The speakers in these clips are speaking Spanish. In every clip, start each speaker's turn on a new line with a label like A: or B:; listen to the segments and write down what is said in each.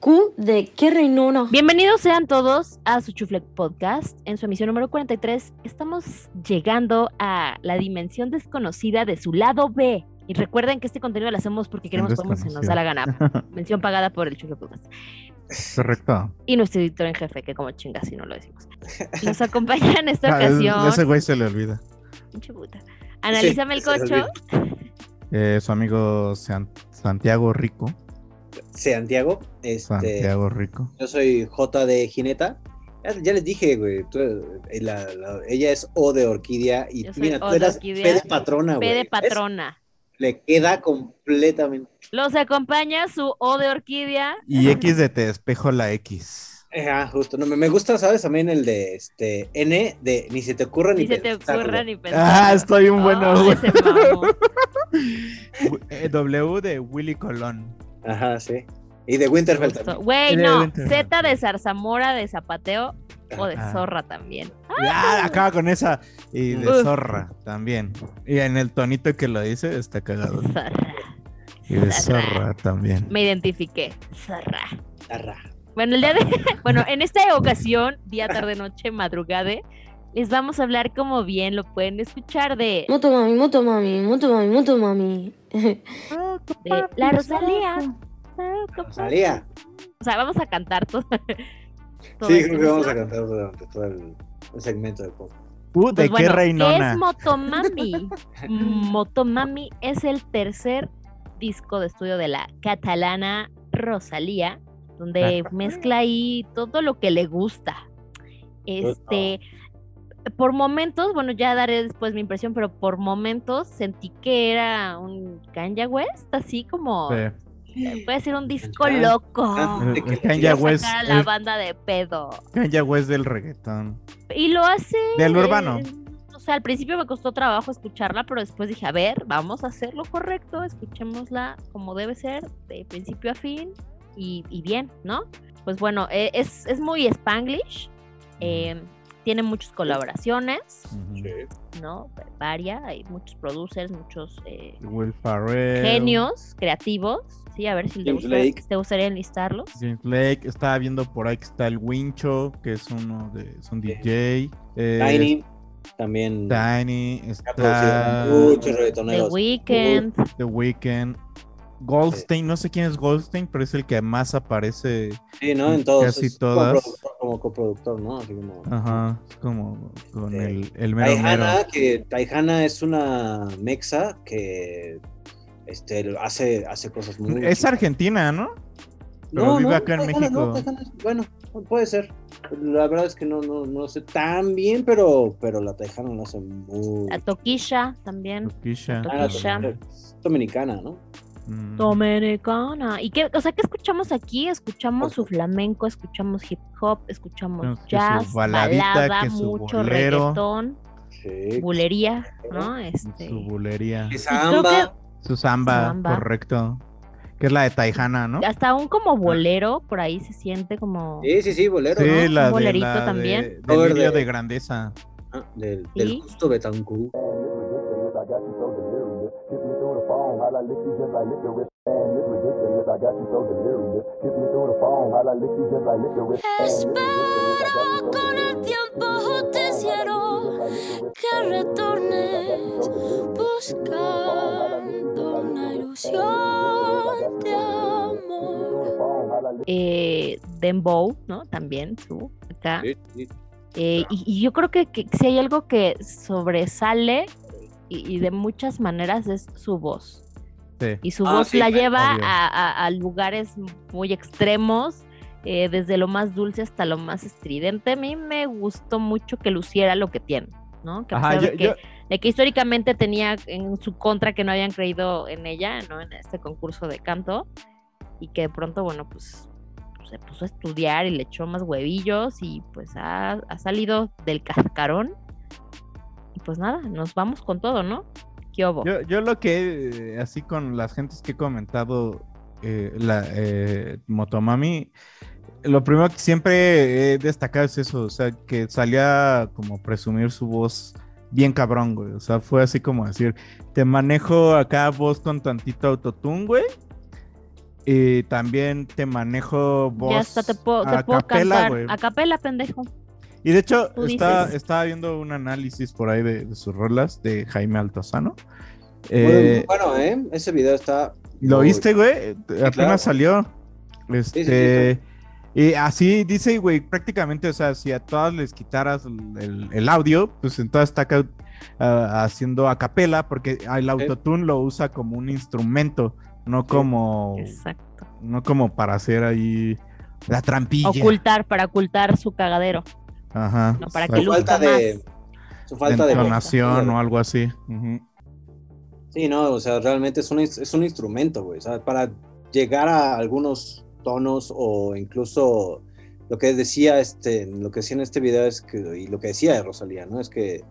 A: Q de qué reinona.
B: Bienvenidos sean todos a su Chuflec Podcast. En su emisión número 43 estamos llegando a la dimensión desconocida de su lado B. Y recuerden que este contenido lo hacemos porque queremos cómo se nos da la gana. Mención pagada por el Chuflec Podcast.
C: Correcto.
B: Y nuestro editor en jefe, que como chinga si no lo decimos. Nos acompaña en esta ocasión.
C: Ah, ese güey se le olvida.
B: Pinche puta. Analízame el cocho.
C: Eh, su amigo San- Santiago Rico.
D: Santiago. Este,
C: Santiago Rico.
D: Yo soy J de Jineta. Ya, ya les dije, güey. tú, eh, la- la- ella es O de Orquídea. Y
B: Yo
D: mira, tú
B: de
D: eras
B: Orquídea
D: P de patrona, güey.
B: P de
D: ¿Ves?
B: patrona.
D: Le queda completamente.
B: Los acompaña su O de orquídea.
C: Y X de te despejo la X.
D: Ajá, justo. No, me, me gusta, ¿sabes? También el de este N de ni se te ocurra ni,
B: Ni se te ocurra ni pensar.
C: Ah, estoy un bueno,
B: Oh.
C: Eh, W de Willy Colón.
D: Ajá, sí. Y de Winterfell
B: Justo.
D: también.
B: Güey, no. Z de zarzamora de zapateo o de
C: Ah.
B: zorra también.
C: Ah, acaba con esa. Y de
B: Uf.
C: zorra también. Y en el tonito que lo dice está cagado.
B: Zorra.
C: Y de
B: Zorra.
C: zorra también.
B: Me identifiqué. Zorra.
D: Arra.
B: Bueno, el día de, bueno, en esta ocasión, día, tarde, noche, madrugade, les vamos a hablar como bien lo pueden escuchar de,
A: Moto mami, moto mami, moto mami, moto mami.
B: de la Rosalía.
D: Salía.
B: O sea, vamos a cantar todo. todo
D: Sí, creo que vamos a cantar durante todo el, el segmento de podcast.
C: Uh, ¿de
B: Pues
C: qué
B: bueno, ¿qué
C: reinona?
B: es Motomami? Motomami es el tercer disco de estudio de la catalana Rosalía, donde mezcla ahí todo lo que le gusta. Este, por momentos, bueno, ya daré después mi impresión, pero por momentos sentí que era un Kanye West, así como
C: Sí.
B: puede ser un disco loco.
C: El, el Kanye West.
B: sacar a la
C: el
B: banda de pedo.
C: Kanye West del reggaetón.
B: Y lo hace.
C: Del urbano.
B: o sea, al principio me costó trabajo escucharla, pero después dije, a ver, vamos a hacer lo correcto, escuchémosla como debe ser, de principio a fin, y, y bien, ¿no? Pues bueno, eh, es, es muy spanglish, eh, tiene muchas colaboraciones,
C: Ujú.
B: ¿no? Varias, hay muchos producers, muchos eh,
C: Will
B: genios creativos, ¿sí? A ver si te,
D: James
B: gusta-
D: Blake.
B: te gustaría enlistarlos.
C: James Blake, estaba viendo por ahí que está el Wincho, que es uno de, es un DJ. eh,
D: Tiny. También
C: Tiny,
D: ha producido
C: está
D: muchos
B: The. Weeknd,
C: The Weeknd. Goldstein, no sé quién es Goldstein, pero es el que más aparece.
D: Sí, ¿no? En todos.
C: Casi
D: es
C: todas.
D: coproductor, como coproductor, ¿no? Así como.
C: Ajá, como con
D: Sí.
C: el, el mero mero.
D: Taihana, que Taihana es una mexa que este, hace, hace cosas muy.
C: Es argentina, ¿no? pero vive acá en
D: Taihana
C: México.
D: no, Taihana bueno, puede ser. La verdad es que no, no, no sé tan bien, pero, pero la Taihana lo hace muy.
B: la Toquilla también.
C: Toquilla.
D: Ah, la
B: Toquilla.
D: es dominicana, ¿no?
C: Mm.
B: Dominicana. ¿Y qué, o sea, qué escuchamos aquí? Escuchamos su flamenco, escuchamos hip hop, escuchamos
C: que su
B: jazz,
C: baladita,
B: balada,
C: que su
B: mucho
C: bolero.
B: reggaetón,
D: Sí.
B: bulería, ¿no? Este,
C: Su bulería. Su samba,
B: Samba.
C: correcto. Que es la de Taihana, ¿no?
B: hasta un como bolero, por ahí se siente como...
D: Sí, sí, sí, bolero,
C: Sí,
D: ¿no?
C: la de,
B: bolerito
C: la de-
B: también.
C: Delirio
D: Cover de-
C: de grandeza.
D: Ah, del,
B: Sí.
D: del justo Betancourt.
E: Espero con el tiempo justiciero que retornes buscando una ilusión de amor.
B: Eh, Dembow, ¿no? También, su, acá.
D: Sí, sí.
B: Eh, y, y yo creo que, que si hay algo que sobresale y, y de muchas maneras es su voz.
C: Sí.
B: Y su
D: Ah,
B: voz
D: sí,
B: la lleva a, a- a lugares muy extremos, eh, desde lo más dulce hasta lo más estridente. A mí me gustó mucho que luciera lo que tiene, ¿no? Que a
C: Ajá,
B: pesar de,
C: yo-
B: que,
C: yo-
B: de que históricamente tenía en su contra que no habían creído en ella, ¿no? En este concurso de canto, y que de pronto, bueno, pues se puso a estudiar y le echó más huevillos y pues ha, ha salido del cascarón. Y pues nada, nos vamos con todo, ¿no? ¿Qué hubo?
C: Yo, yo lo que, eh, así con las gentes que he comentado, eh, la eh, Motomami, lo primero que siempre he destacado es eso, o sea, que salía como presumir su voz bien cabrón, güey. O sea, fue así como decir, te manejo acá voz con tantito autotune, güey. Y también te manejo voz
B: ya hasta te puedo, te
C: a
B: puedo
C: capela,
B: cantar.
C: güey.
B: A capela, pendejo.
C: Y de hecho,
B: Tú
C: estaba, viendo un análisis por ahí de, de sus rolas de Jaime Altozano.
D: Muy
C: Eh,
D: bueno, ¿eh? Ese video está.
C: ¿Lo
D: muy-
C: viste, güey? Apenas
D: claro.
C: salió.
D: sí,
C: Este. Y así dice, güey, prácticamente, o sea, si a todas les quitaras el, audio, pues entonces está acá, ah, haciendo a capela, porque el autotune lo usa como un instrumento, no como,
B: Exacto.
C: no como para hacer ahí la trampilla.
B: Ocultar, para ocultar su cagadero.
C: Ajá.
B: No, para que
D: Su
B: luzca
D: falta de.
B: más.
D: Su falta de.
C: entonación o algo así.
D: Sí, no, o sea, realmente es un, es un instrumento, güey. O sea, para llegar a algunos tonos o incluso lo que decía este, lo que decía en este video es que, y lo que decía de Rosalía, ¿no? Es que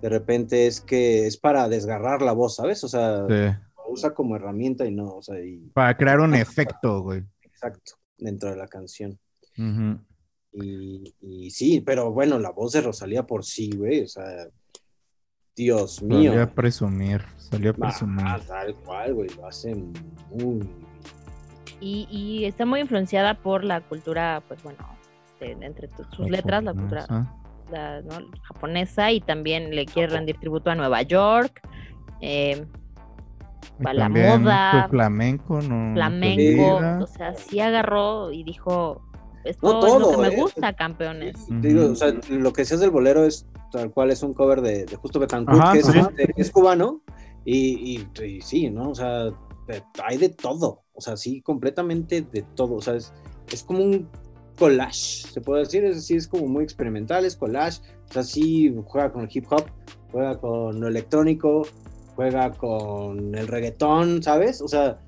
D: de repente es que es para desgarrar la voz, ¿sabes? O sea,
C: Sí.
D: lo usa como herramienta y no, o sea, y
C: Para crear un efecto, güey.
D: exacto, dentro de la canción.
C: Ujú.
D: Y, y sí, pero bueno, la voz de Rosalía por sí, güey, o sea, Dios mío.
C: Salió a presumir, salió a presumir.
D: Ah, tal cual, güey, lo hace muy
B: Y, y está muy influenciada por la cultura, pues bueno, este, entre sus letras, la cultura
C: Japonesa.
B: la, ¿no? japonesa y también le quiere rendir tributo a Nueva York, eh, la
C: también
B: moda,
C: flamenco, no.
B: flamenco, o sea, sí agarró y dijo, esto
D: No,
B: es lo
D: todo,
B: que me
D: ¿eh?
B: gusta, campeones.
D: Te digo, o sea, lo que decías del bolero es tal cual es un cover de, de Justo Betancourt,
C: Ajá,
D: que es, este, es cubano, y, y- y sí, ¿no? O sea, hay de todo, o sea, sí, completamente de todo, o sea, es, es como un collage, se puede decir, es decir, es como muy experimental, es collage, o sea, sí, juega con el hip hop, juega con lo electrónico, juega con el reggaetón, ¿sabes? O sea,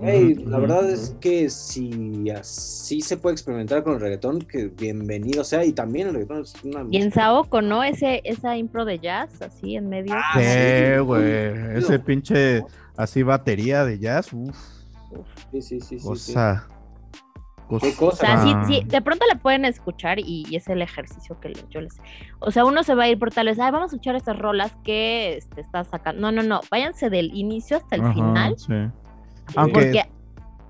D: la verdad es que si así se puede experimentar con el reggaetón, que bienvenido sea, y también el reggaetón es una...
B: Y en Saoko, ¿no? Ese, esa impro de jazz, así en medio.
D: Ah,
C: sí. güey. Ese pinche así batería de jazz, uff,
D: Sí, sí, sí, sí, sí.
C: Cosa.
D: Qué
B: O
D: cosa.
B: sea, sí,
C: Ah.
B: sí, de pronto la pueden escuchar y, y es el ejercicio que yo les... O sea, uno se va a ir por tal vez, ay, vamos a escuchar estas rolas que este, está sacando. No, no, no, váyanse del inicio hasta el
C: Ajá,
B: final.
C: sí. Aunque-
B: Porque,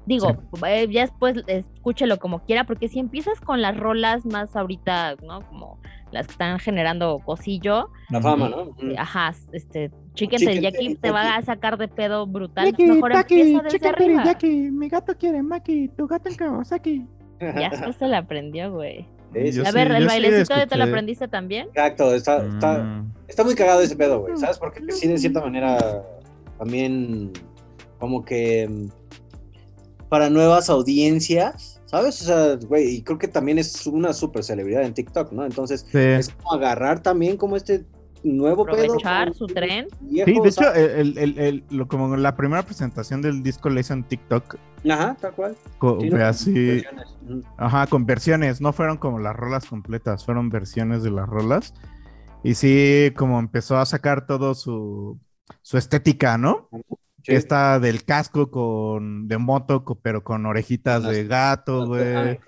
B: digo, eh, ya después escúchelo como quiera, porque si empiezas con las rolas más ahorita, ¿no? Como las que están generando cosillo,
D: La fama, ¿no?
B: ajá, este, Chicken
D: Chicken
B: Teriyaki
D: Teriyaki.
B: te va a sacar de pedo brutal. entonces mejor empieza desde arriba.
C: mi gato quiere Maki, tu gato en Kawasaki.
B: Ya se la aprendió, güey.
D: Sí,
B: A ver,
C: sí-
B: el
C: yo sí
B: bailecito ya te lo aprendiste también.
D: Exacto, está, está,
C: Mm,
D: está muy cagado ese pedo, güey, ¿sabes? Porque sí, de cierta manera, también como que para nuevas audiencias, ¿sabes? O sea, güey, y creo que también es una super celebridad en TikTok, ¿no? Entonces,
C: sí.
D: es como agarrar también como este nuevo.
B: Aprovechar su tren.
D: viejo,
C: Sí, de hecho, el, el- el- lo, como la primera presentación del disco la hizo en TikTok,
D: Ajá, tal cual.
C: co-
D: Sí, ¿no?
C: así, ajá, con versiones, no fueron como las rolas completas, fueron versiones de las rolas. Y sí, como empezó a sacar todo su, su estética, ¿no?
D: Sí.
C: Esta del casco con de moto, pero con orejitas
D: Con las-
C: de gato, güey.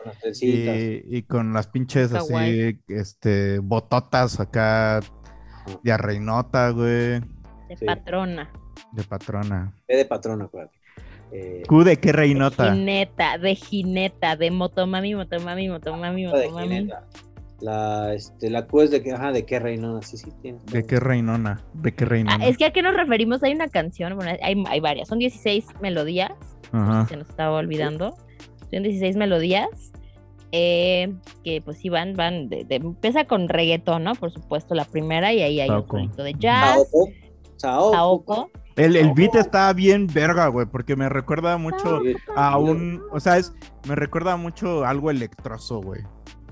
C: Y, y con las pinches
B: Está
C: así,
B: guay.
C: este, bototas acá de reinota, güey,
B: De
D: Sí.
B: patrona.
C: de patrona.
D: De patrón, acuérdate. Eh,
C: Q de qué
B: De
C: reinota.
B: jineta, de jineta, de motomami, motomami, motomami,
D: de
B: motomami.
D: La, este, la Q es de que, ajá, de qué reino, sí, sí, tiene.
C: De qué reinona. De qué reinona.
B: Ah, es que a qué nos referimos, hay una canción, bueno, hay, hay varias, son 16 melodías,
C: Ajá.
B: se nos estaba olvidando, son 16 melodías, eh, que pues sí van, van, de, de- empieza con reggaetón, ¿no? Por supuesto, la primera, y ahí hay un
C: Saoko.
B: sonito de jazz,
D: Saoko. Saoko.
B: Saoko,
C: El, el beat está bien verga, güey, porque me recuerda mucho a un. O sea, es, me recuerda mucho a algo electroso, güey.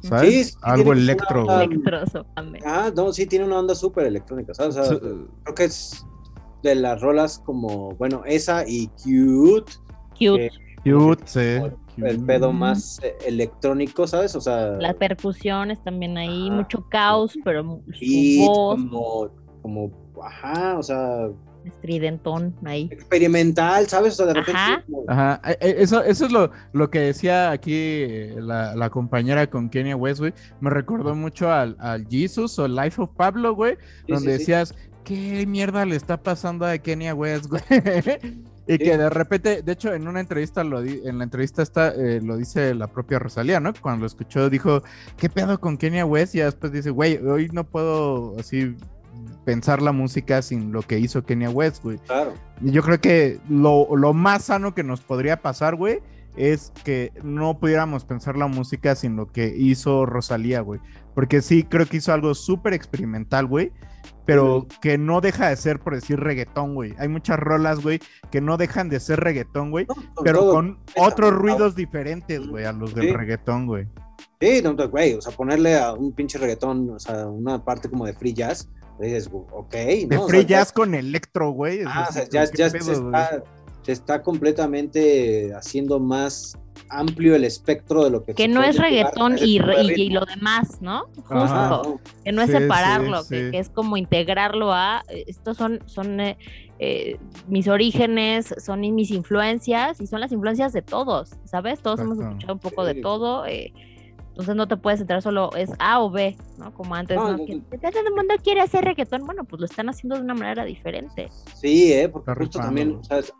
C: ¿Sabes?
D: Sí, sí,
C: algo electro,
D: una-
C: güey.
B: electroso, amén.
D: Ah, no, sí, tiene una onda súper electrónica, ¿sabes? O sea,
C: So-
D: creo que es de las rolas como, bueno, esa y Cute,
B: Cute,
C: Cute, sí.
D: el pedo más eh, electrónico, ¿sabes? O sea,
B: Las percusiones también ahí,
D: Ajá.
B: mucho caos, pero
D: y como, como, ajá, o sea,
B: estridentón ahí.
D: experimental, ¿sabes? O sea, de repente
B: Ajá.
D: sí, como-
C: Ajá, eh, eh, eso, eso es lo, lo que decía aquí la, la compañera con Kenia West, güey. Me recordó mucho al, al Jesus o Life of Pablo, güey,
D: sí,
C: donde
D: sí, sí.
C: decías, ¿qué mierda le está pasando a Kenia West, güey? y que de repente, de hecho, en una entrevista, lo di- en la entrevista está, eh, lo dice la propia Rosalía, ¿no? Cuando lo escuchó, dijo, ¿qué pedo con Kenia West? Y después dice, güey, hoy no puedo así pensar la música sin lo que hizo Kenia West, güey.
D: Claro.
C: Y yo creo que lo, lo más sano que nos podría pasar, güey, es que no pudiéramos pensar la música sin lo que hizo Rosalía, güey. Porque sí, creo que hizo algo súper experimental, güey. Pero que no deja de ser, por decir, reggaetón, güey. Hay muchas rolas, güey, que no dejan de ser reggaetón, güey.
D: No,
C: Pero
D: todo,
C: con otros ruidos diferentes, güey, a los del
D: Sí.
C: reggaetón, güey.
D: Sí, no, güey, o sea, ponerle a un pinche reggaetón, o sea, una parte como de free jazz, dices, ok,
C: De
D: ¿no? O
C: free
D: sea,
C: jazz con electro, güey.
D: Ah, o está, se está completamente haciendo más amplio el espectro de lo que
B: Que no es reggaetón y, lo demás, ¿no? Justo.
C: Ajá.
B: Que no es
C: Sí,
B: separarlo,
C: sí.
B: Que, que es como integrarlo a eh, estos son, son eh, eh, mis orígenes, son mis influencias y son las influencias de todos, ¿sabes? Todos hemos escuchado un poco de todo. eh, entonces no te puedes centrar solo es A o B, ¿no? Como antes,
D: No,
B: ¿no?
D: no,
B: Que
D: no.
B: todo el mundo quiere hacer reggaetón. Bueno, pues lo están haciendo de una manera diferente.
D: Sí, eh, porque justo también. ¿sabes?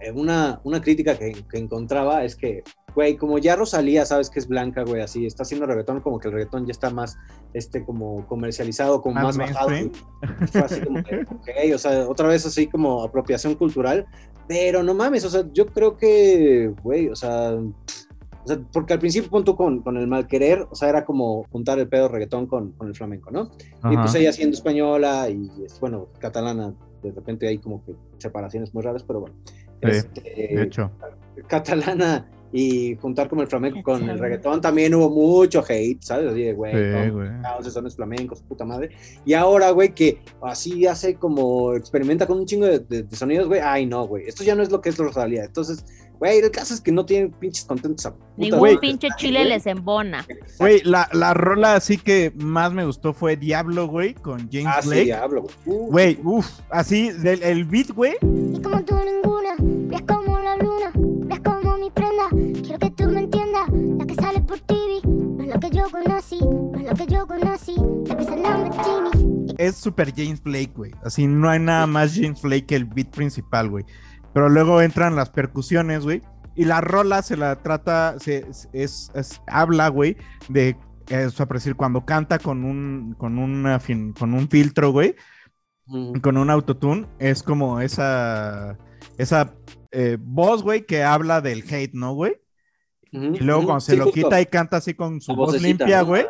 D: Eh, Una, una crítica que, que encontraba es que, güey, como ya Rosalía, sabes que es blanca, güey, así, está haciendo reggaetón, como que el reggaetón ya está más, este, como comercializado, como
C: Más
D: más, bajado. Fue así como que, ok, o sea, otra vez así como apropiación cultural, pero no mames, o sea, yo creo que, güey, o sea, o sea, porque al principio punto con, con el mal querer, o sea, era como juntar el pedo reggaetón con, con el flamenco, ¿no? Y pues
C: Ajá.
D: ella siendo española y, bueno, catalana, de repente hay como que separaciones muy raras, pero bueno.
C: Sí,
D: Este,
C: De hecho.
D: catalana y juntar como el flamenco con el reggaetón también hubo mucho hate, ¿sabes? Así de, güey,
C: Sí,
D: no,
C: güey.
D: esos son los flamencos, puta madre. Y ahora, güey, que así hace como, experimenta con un chingo de, de- de sonidos, güey, ay, no, güey, esto ya no es lo que es Rosalía. Entonces, güey, el caso es que no tienen pinches contentos a
B: Ningún pinche chile
D: güey.
B: les embona.
C: Güey, la, la rola así que más me gustó fue Diablo, güey, con James
D: Ah, sí,
C: Blake.
D: diablo, güey. Uh,
C: Güey, uff, así, del, el beat, güey.
E: Y como tú tú me entiendas, la que sale por TV, no es la que yo conocí, no es la que yo conocí, la que sale en.
C: Es super James Blake, güey. Así, no hay nada más James Blake que el beat principal, güey. Pero luego entran las percusiones, güey. Y la rola se la trata, se, es, es- habla, güey, de, o sea, por decir, cuando canta con un, con una fin- con un filtro, güey,
D: mm,
C: con un autotune, es como esa, esa eh, voz, güey, que habla del hate, ¿no, güey? Y luego cuando se
D: Sí,
C: lo
D: justo.
C: quita y canta así con su voz limpia,
D: ¿no?
C: güey.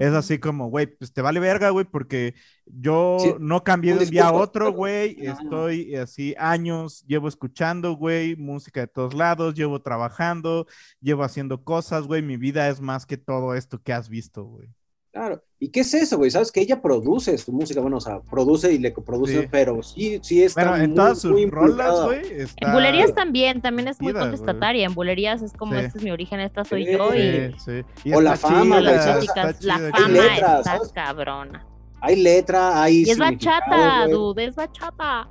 C: Es así como, güey, pues te vale verga, güey, porque yo
D: Sí,
C: no cambié de un día a otro, güey.
D: Ajá.
C: Estoy así años, llevo escuchando, güey, música de todos lados, llevo trabajando, llevo haciendo cosas, güey. Mi vida es más que todo esto que has visto, güey.
D: Claro. ¿Y qué es eso, güey? Sabes que ella produce su música, bueno, o sea, produce y le coproduce,
C: Sí.
D: pero sí, sí está
C: Bueno, en
D: muy,
C: todas sus
D: muy
C: rolas,
D: involucrada.
C: güey, está...
B: En bulerías también, también es muy contestataria. En bulerías es como,
C: Sí.
B: este es mi origen, esta soy
D: Sí,
B: yo. Y
C: Sí, sí. Y
D: O la fama,
C: chida,
B: las la fama
D: letras,
B: está
D: ¿sabes?
B: cabrona.
D: Hay letra, hay
B: Y es bachata, dude, es bachata.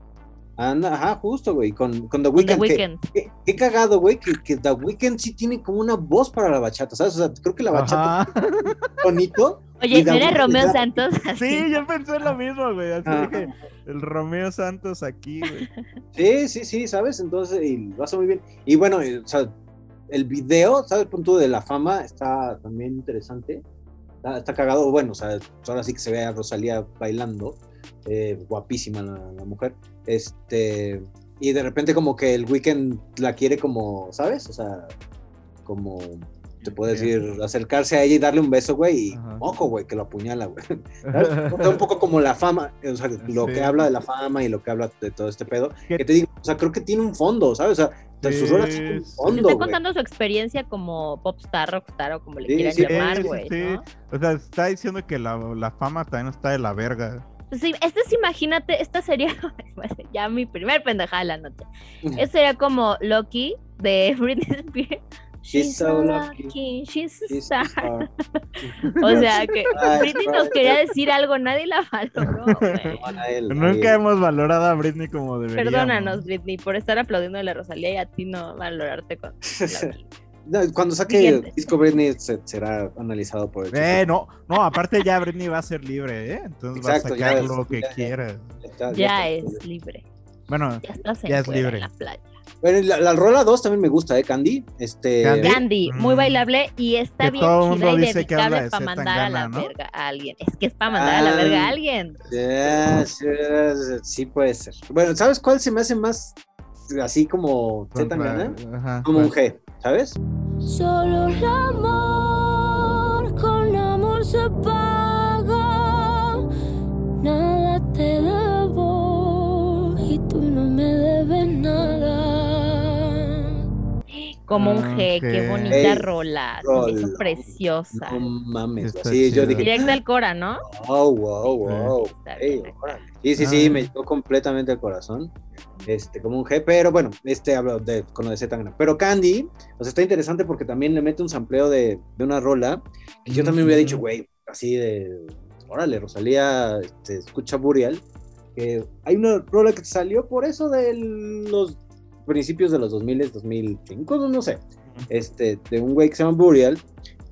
D: Anda, ajá, justo, güey, con, con The Weeknd. que-
B: Weeknd.
D: Qué, qué cagado, güey, que, que The Weeknd sí tiene como una voz para la bachata, ¿sabes? O sea, creo que la bachata
C: Ajá.
D: es bonito.
B: Oye, ¿no era Romeo Santos?
C: Sí, yo pensé lo mismo, güey. Así
D: Ajá.
C: dije, el Romeo Santos aquí, güey.
D: Sí, sí, sí, ¿sabes? Entonces, y lo hace muy bien. Y bueno, o sea, el video, ¿sabes? El punto de la fama está también interesante. Está, está cagado. Bueno, o sea, ahora sí que se ve a Rosalía bailando. Eh, guapísima la, la mujer. Este. Y de repente, como que el weekend la quiere como, ¿sabes? O sea, como. Te puedo decir, acercarse a ella y darle un beso, güey, y
C: Ajá.
D: ojo, güey, que lo apuñala, güey. Sea, un poco como la fama, o sea, lo
C: Sí.
D: que habla de la fama y lo que habla de todo este pedo.
C: ¿Qué-
D: Que te digo, o sea, creo que tiene un fondo, ¿sabes? O sea, de sus un
C: Sí,
D: fondo,
B: Está contando su experiencia como popstar, rockstar o como le
D: Sí,
B: quieran
D: sí,
B: llamar, güey.
C: sí.
B: ¿no?
C: O sea, está diciendo que la, la fama también está de la verga.
B: Pues este es, imagínate, esta sería ya mi primer pendejada de la noche. Este sería como Loki de Britney Spears.
D: She's so lucky.
B: she's
D: She's
B: star.
D: star.
B: O sea que
D: Ay,
B: Britney nos quería decir algo, nadie la valoró.
D: No,
C: Nunca hemos valorado a Britney como deberíamos.
B: Perdónanos, Britney, por estar aplaudiendo a la Rosalía y a ti no valorarte con
D: Cuando saque
B: Siguiente.
D: el disco Britney se- será analizado por el
C: Eh, no, no, aparte ya Britney va a ser libre, ¿eh? Entonces
D: Exacto,
C: va a
D: ya
C: sacar
D: es-
C: lo que
D: ya- ya-
C: quiera.
B: Ya es libre.
C: Bueno,
B: Ya estás en,
C: Ya es
B: fuera,
C: libre.
B: en la playa.
D: Bueno, y la, la rola 2 también me gusta, ¿eh? Candy. Este,
C: Candy.
B: Candy, muy
C: Mm.
B: bailable y está
C: Que
B: bien
C: todo el mundo
B: chida y
C: dice que habla
B: para mandar a la
C: ¿no?
B: verga a alguien. Es que es para mandar a la verga a
D: Ah.
B: alguien.
D: Yes, yes, sí puede ser. Bueno, ¿sabes cuál se me hace más así como Z Como un. G, ¿sabes?
E: Solo el amor con amor se paga. Nada te debo y tú no me debes nada.
B: Como un
C: Ah,
B: G, qué bonita
D: Ey,
B: rola. Se me hizo
D: rola.
B: preciosa.
D: No mames.
C: Está
D: Sí, yo dije,
B: Directa al Cora, ¿no?
D: wow, wow, wow. Ey. Sí, sí, sí,
C: Ah.
D: me llegó completamente al corazón. Este, como un G, pero bueno, este hablo de, con lo de Z. Pero Candy, o sea, está interesante porque también le mete un sampleo de, de una rola que yo también hubiera dicho, güey, así de, órale, Rosalía, este, escucha Burial. que hay una rola que salió por eso de los principios de los 2000, 2005, no, no sé, este, de un güey que se llama Burial,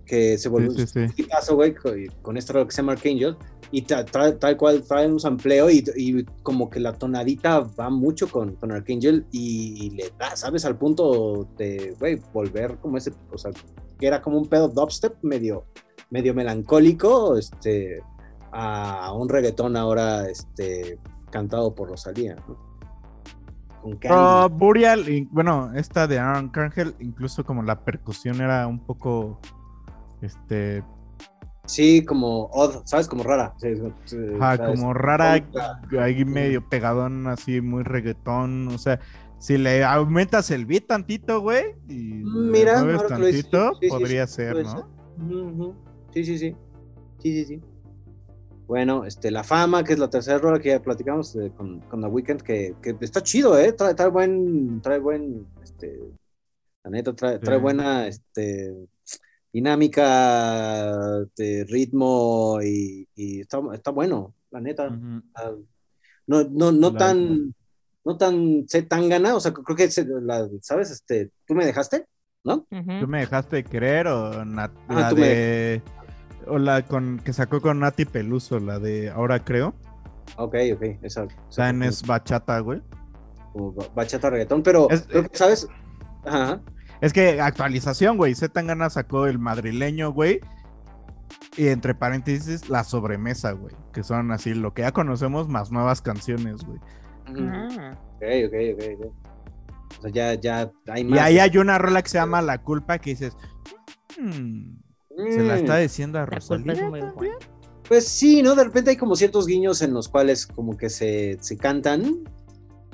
D: que se volvió
C: Sí, sí, sí.
D: güey, con, con esta rola que se llama Archangel, y ta- tra- tal cual trae un sampleo y, y como que la tonadita va mucho con, con Archangel y, y le da, ¿sabes? Al punto de, güey, volver como ese, o sea, que era como un pedo dubstep medio, medio melancólico, este, a un reggaetón ahora, este, cantado por Rosalía, ¿no? Con Candy.
C: Ah, Burial, y, bueno, esta de Aaron Carngel, incluso como la percusión era un poco, este,
D: Sí, como odd, ¿sabes? Como rara. Sí,
C: ajá, como rara, ahí medio pegadón, así muy reggaetón, o sea, si le aumentas el beat tantito, güey, y le
D: Mira,
C: tantito, podría ser, ¿no?
D: Sí, sí, sí. Sí, sí, sí. Bueno, este, La Fama, que es la tercera rola que ya platicamos eh, con, con The Weeknd, que, que está chido, ¿eh? Trae, trae buen, trae buen, este, la neta, trae, trae
C: Sí.
D: buena, este, dinámica de ritmo y, y está, está bueno, la neta. Ah, no, no, no
C: La-
D: tan, no tan, sé tan gana, o sea, creo que, se- la, ¿sabes? Este, tú me dejaste, ¿no?
C: ¿Tú me dejaste querer o Nat-
D: Ah,
C: la
D: tú me-
C: de... O la con, que sacó con Nati Peluso, la de Ahora Creo.
D: Ok, ok, esa.
C: O sea, en es bachata, güey.
D: bachata reggaetón, pero
C: Es-
D: creo que, ¿sabes? Ajá.
C: Es que actualización, güey. Z Tangana sacó el madrileño, güey. Y entre paréntesis, la sobremesa, güey. Que son así, lo que ya conocemos, más nuevas canciones, güey.
B: Ah.
D: Ok, ok, ok, ok. O sea, ya, ya hay
C: Y
D: más.
C: ahí hay una rola que se llama La Culpa que dices. "Hmm, se la
D: Mm,
C: está diciendo a Rosalía.
D: Pues sí, ¿no? De repente hay como ciertos guiños en los cuales como que se, se cantan.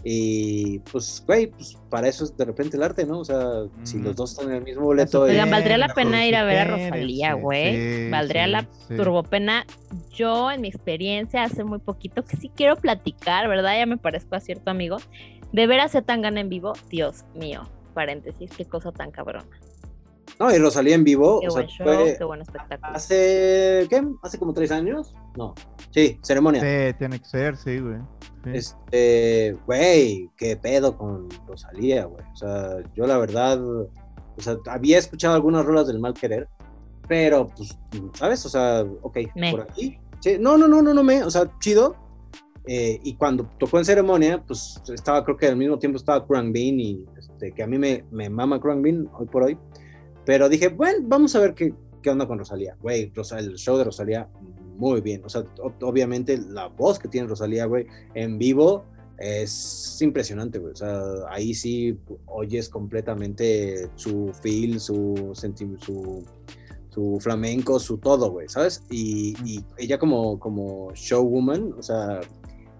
D: Y pues, güey, pues para eso es de repente el arte, ¿no? O sea, si los dos están en el mismo boleto.
B: Oigan, valdría la pena ir a ver a Rosalía, güey.
C: sí,
B: Valdría
C: sí,
B: la
C: sí.
B: turbopena. Yo, en mi experiencia, hace muy poquito, que sí quiero platicar, ¿verdad? Ya me parezco a cierto amigo. De ver a Zetangana en vivo, Dios mío. Paréntesis, qué cosa tan cabrona.
D: No, y Rosalía en vivo.
B: Qué
D: o sea,
B: buen show,
D: fue
B: qué buen espectáculo.
D: hace, ¿qué? ¿Hace como tres años? No. Sí, ceremonia.
C: Sí, tiene que ser, sí, güey. Sí.
D: Este, güey, qué pedo con Rosalía, güey. O sea, yo la verdad, o sea, había escuchado algunas rolas del mal querer, pero pues, ¿sabes? O sea, ok,
B: Me.
D: por aquí. Sí, no, no, no, no, no me, o sea, chido. Eh, y cuando tocó en ceremonia, pues estaba, creo que al mismo tiempo estaba Krang Bean y este, que a mí me, me mama Krang Bean hoy por hoy. Pero dije, bueno, vamos a ver qué, qué onda con Rosalía. Güey, el show de Rosalía, muy bien. O sea, obviamente la voz que tiene Rosalía, güey, en vivo es impresionante, güey. O sea, ahí sí oyes completamente su feel, su su, su flamenco, su todo, güey, ¿sabes? Y, y ella como, como showwoman, o sea,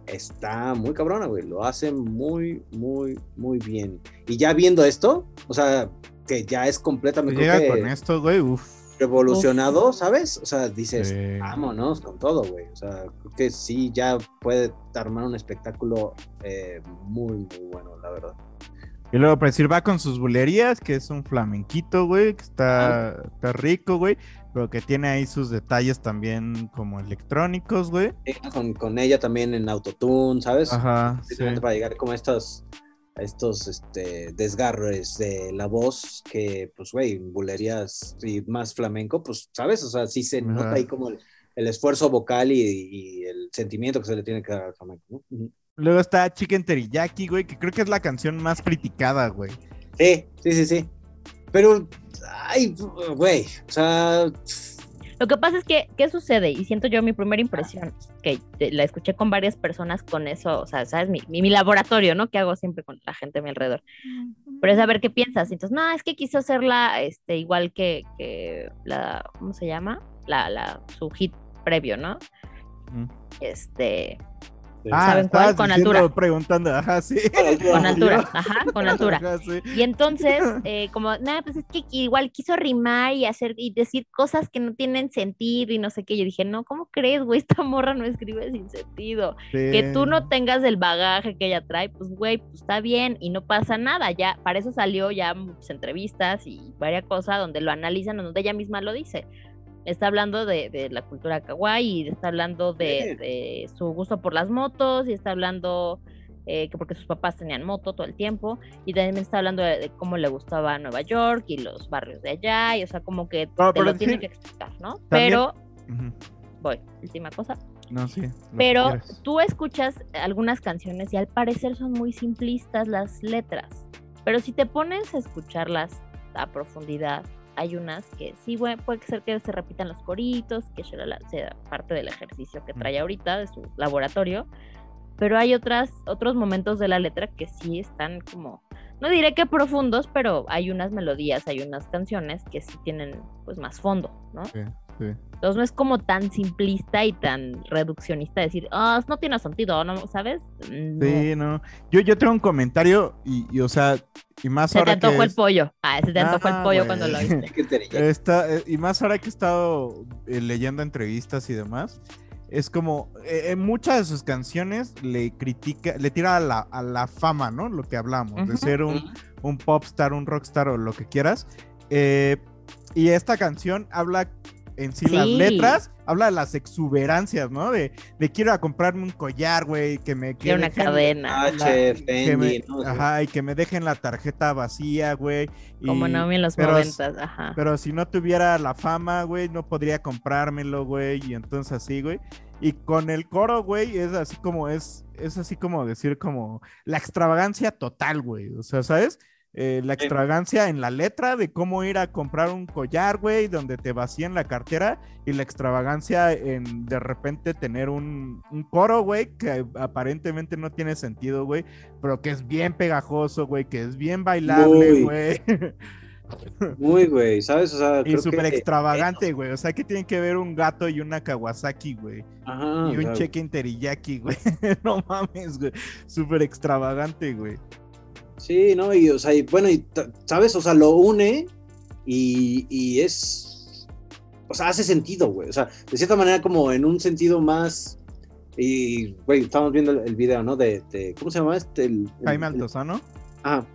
D: está muy cabrona, güey. Lo hace muy, muy, muy bien. Y ya viendo esto, o sea, que ya es completamente
C: Llega
D: que
C: con esto, güey, uff.
D: revolucionado, ¿sabes? O sea, dices,
C: Sí.
D: vámonos con todo, güey. O sea, creo que sí, ya puede armar un espectáculo eh, muy, muy bueno, la verdad.
C: Y luego, para decir, va con sus bulerías, que es un flamenquito, güey, que está, está rico, güey, pero que tiene ahí sus detalles también como electrónicos, güey.
D: Sí, Con, con ella también en Autotune, ¿sabes?
C: Ajá, sí.
D: Para llegar como a estos, a estos este, desgarres de la voz que, pues, güey, bulerías y más flamenco, pues, ¿sabes? O sea, sí se
C: Ajá.
D: nota ahí como el, el esfuerzo vocal y, y el sentimiento que se le tiene que dar al flamenco.
C: Luego está Chicken Teriyaki, güey, que creo que es la canción más criticada, güey.
D: Sí, sí, sí, sí. Pero, ay, güey, o sea,
B: Lo que pasa es que, ¿qué sucede? Y siento yo mi primera impresión, que la escuché con varias personas con eso, o sea, ¿sabes? Mi, mi, mi laboratorio, ¿no? Que hago siempre con la gente a mi alrededor. Pero es a ver qué piensas. Entonces, no, es que quiso hacerla este, igual que, que la, ¿cómo se llama? La, la, su hit previo, ¿no? Este,
C: Ah,
B: ¿Saben cuál? Con altura.
C: preguntando, ajá, sí.
B: con altura, ajá, con altura.
C: Ajá, sí.
B: Y entonces, eh, como, nada, pues es que igual quiso rimar y hacer y decir cosas que no tienen sentido y no sé qué. Yo dije, no, ¿cómo crees, güey? Esta morra no escribe sin sentido. Que tú no tengas el bagaje que ella trae, pues, güey, pues está bien y no pasa nada. Ya, para eso salió ya muchas entrevistas y varias cosas donde lo analizan, donde ella misma lo dice. Está hablando de, de la cultura kawaii, y está hablando de, de su gusto por las motos, y está hablando eh, que porque sus papás tenían moto todo el tiempo, y también está hablando de, de cómo le gustaba Nueva York y los barrios de allá, y o sea, como que
C: No,
B: te lo tiene que explicar, ¿no?
C: También-
B: Pero, voy, última cosa.
C: No, sí.
B: Pero tú escuchas algunas canciones y al parecer son muy simplistas las letras. Pero si te pones a escucharlas a profundidad, hay unas que sí, güey, puede ser que se repitan los coritos, que sea parte del ejercicio que trae ahorita de su laboratorio. Pero hay otras, otros momentos de la letra que sí están como, no diré que profundos, pero hay unas melodías, hay unas canciones que sí tienen pues más fondo, ¿no?
C: Sí, sí.
B: Entonces no es como tan simplista y tan reduccionista decir, ah, no tiene sentido, ¿no? ¿Sabes? No.
C: Sí, no. Yo, yo tengo un comentario y, y, o sea, y más
B: Se te
C: ahora que
B: antojó el
C: es-
B: pollo. Ah, se te antojó
C: Ah,
B: el pollo cuando lo viste.
C: Eh, y más ahora que he estado eh, leyendo entrevistas y demás, es como eh, en muchas de sus canciones le critica, le tira a la, a la fama, ¿no? Lo que hablamos, de ser un, un popstar, un rockstar o lo que quieras. Eh, y esta canción habla en sí, las letras, habla de las exuberancias, ¿no? De, de quiero ir a comprarme un collar, güey, que me
B: Quiero una cadena.
D: H,
C: que me-
D: Fendi, ¿no?
C: Ajá, y que me dejen la tarjeta vacía, güey.
B: Como
C: y-
B: Naomi en los
C: pero-
B: ajá.
C: pero si no tuviera la fama, güey, no podría comprármelo, güey, y entonces así, güey. Y con el coro, güey, es así como, es, es así como decir como la extravagancia total, güey. O sea, ¿sabes? Eh, la extravagancia en la letra de cómo ir a comprar un collar, güey, donde te vacían la cartera, y la extravagancia en de repente tener un, un coro, güey, que aparentemente no tiene sentido, güey, pero que es bien pegajoso, güey, que es bien bailable,
D: Muy.
C: güey.
D: Muy, güey, ¿sabes? O sea,
C: Y súper
D: que-
C: extravagante, güey. O sea, que tienen que ver un gato y una Kawasaki, güey. Y un cheque teriyaki, güey. no mames, güey. Súper extravagante, güey.
D: Sí, ¿no? Y, o sea, y bueno, y, ¿sabes? O sea, lo une y, y es. O sea, hace sentido, güey. O sea, de cierta manera, como en un sentido más. Y, güey, estamos viendo el, el video, ¿no? De, de- ¿Cómo se llama este? El, el-
C: Jaime Altozano.
D: Ajá.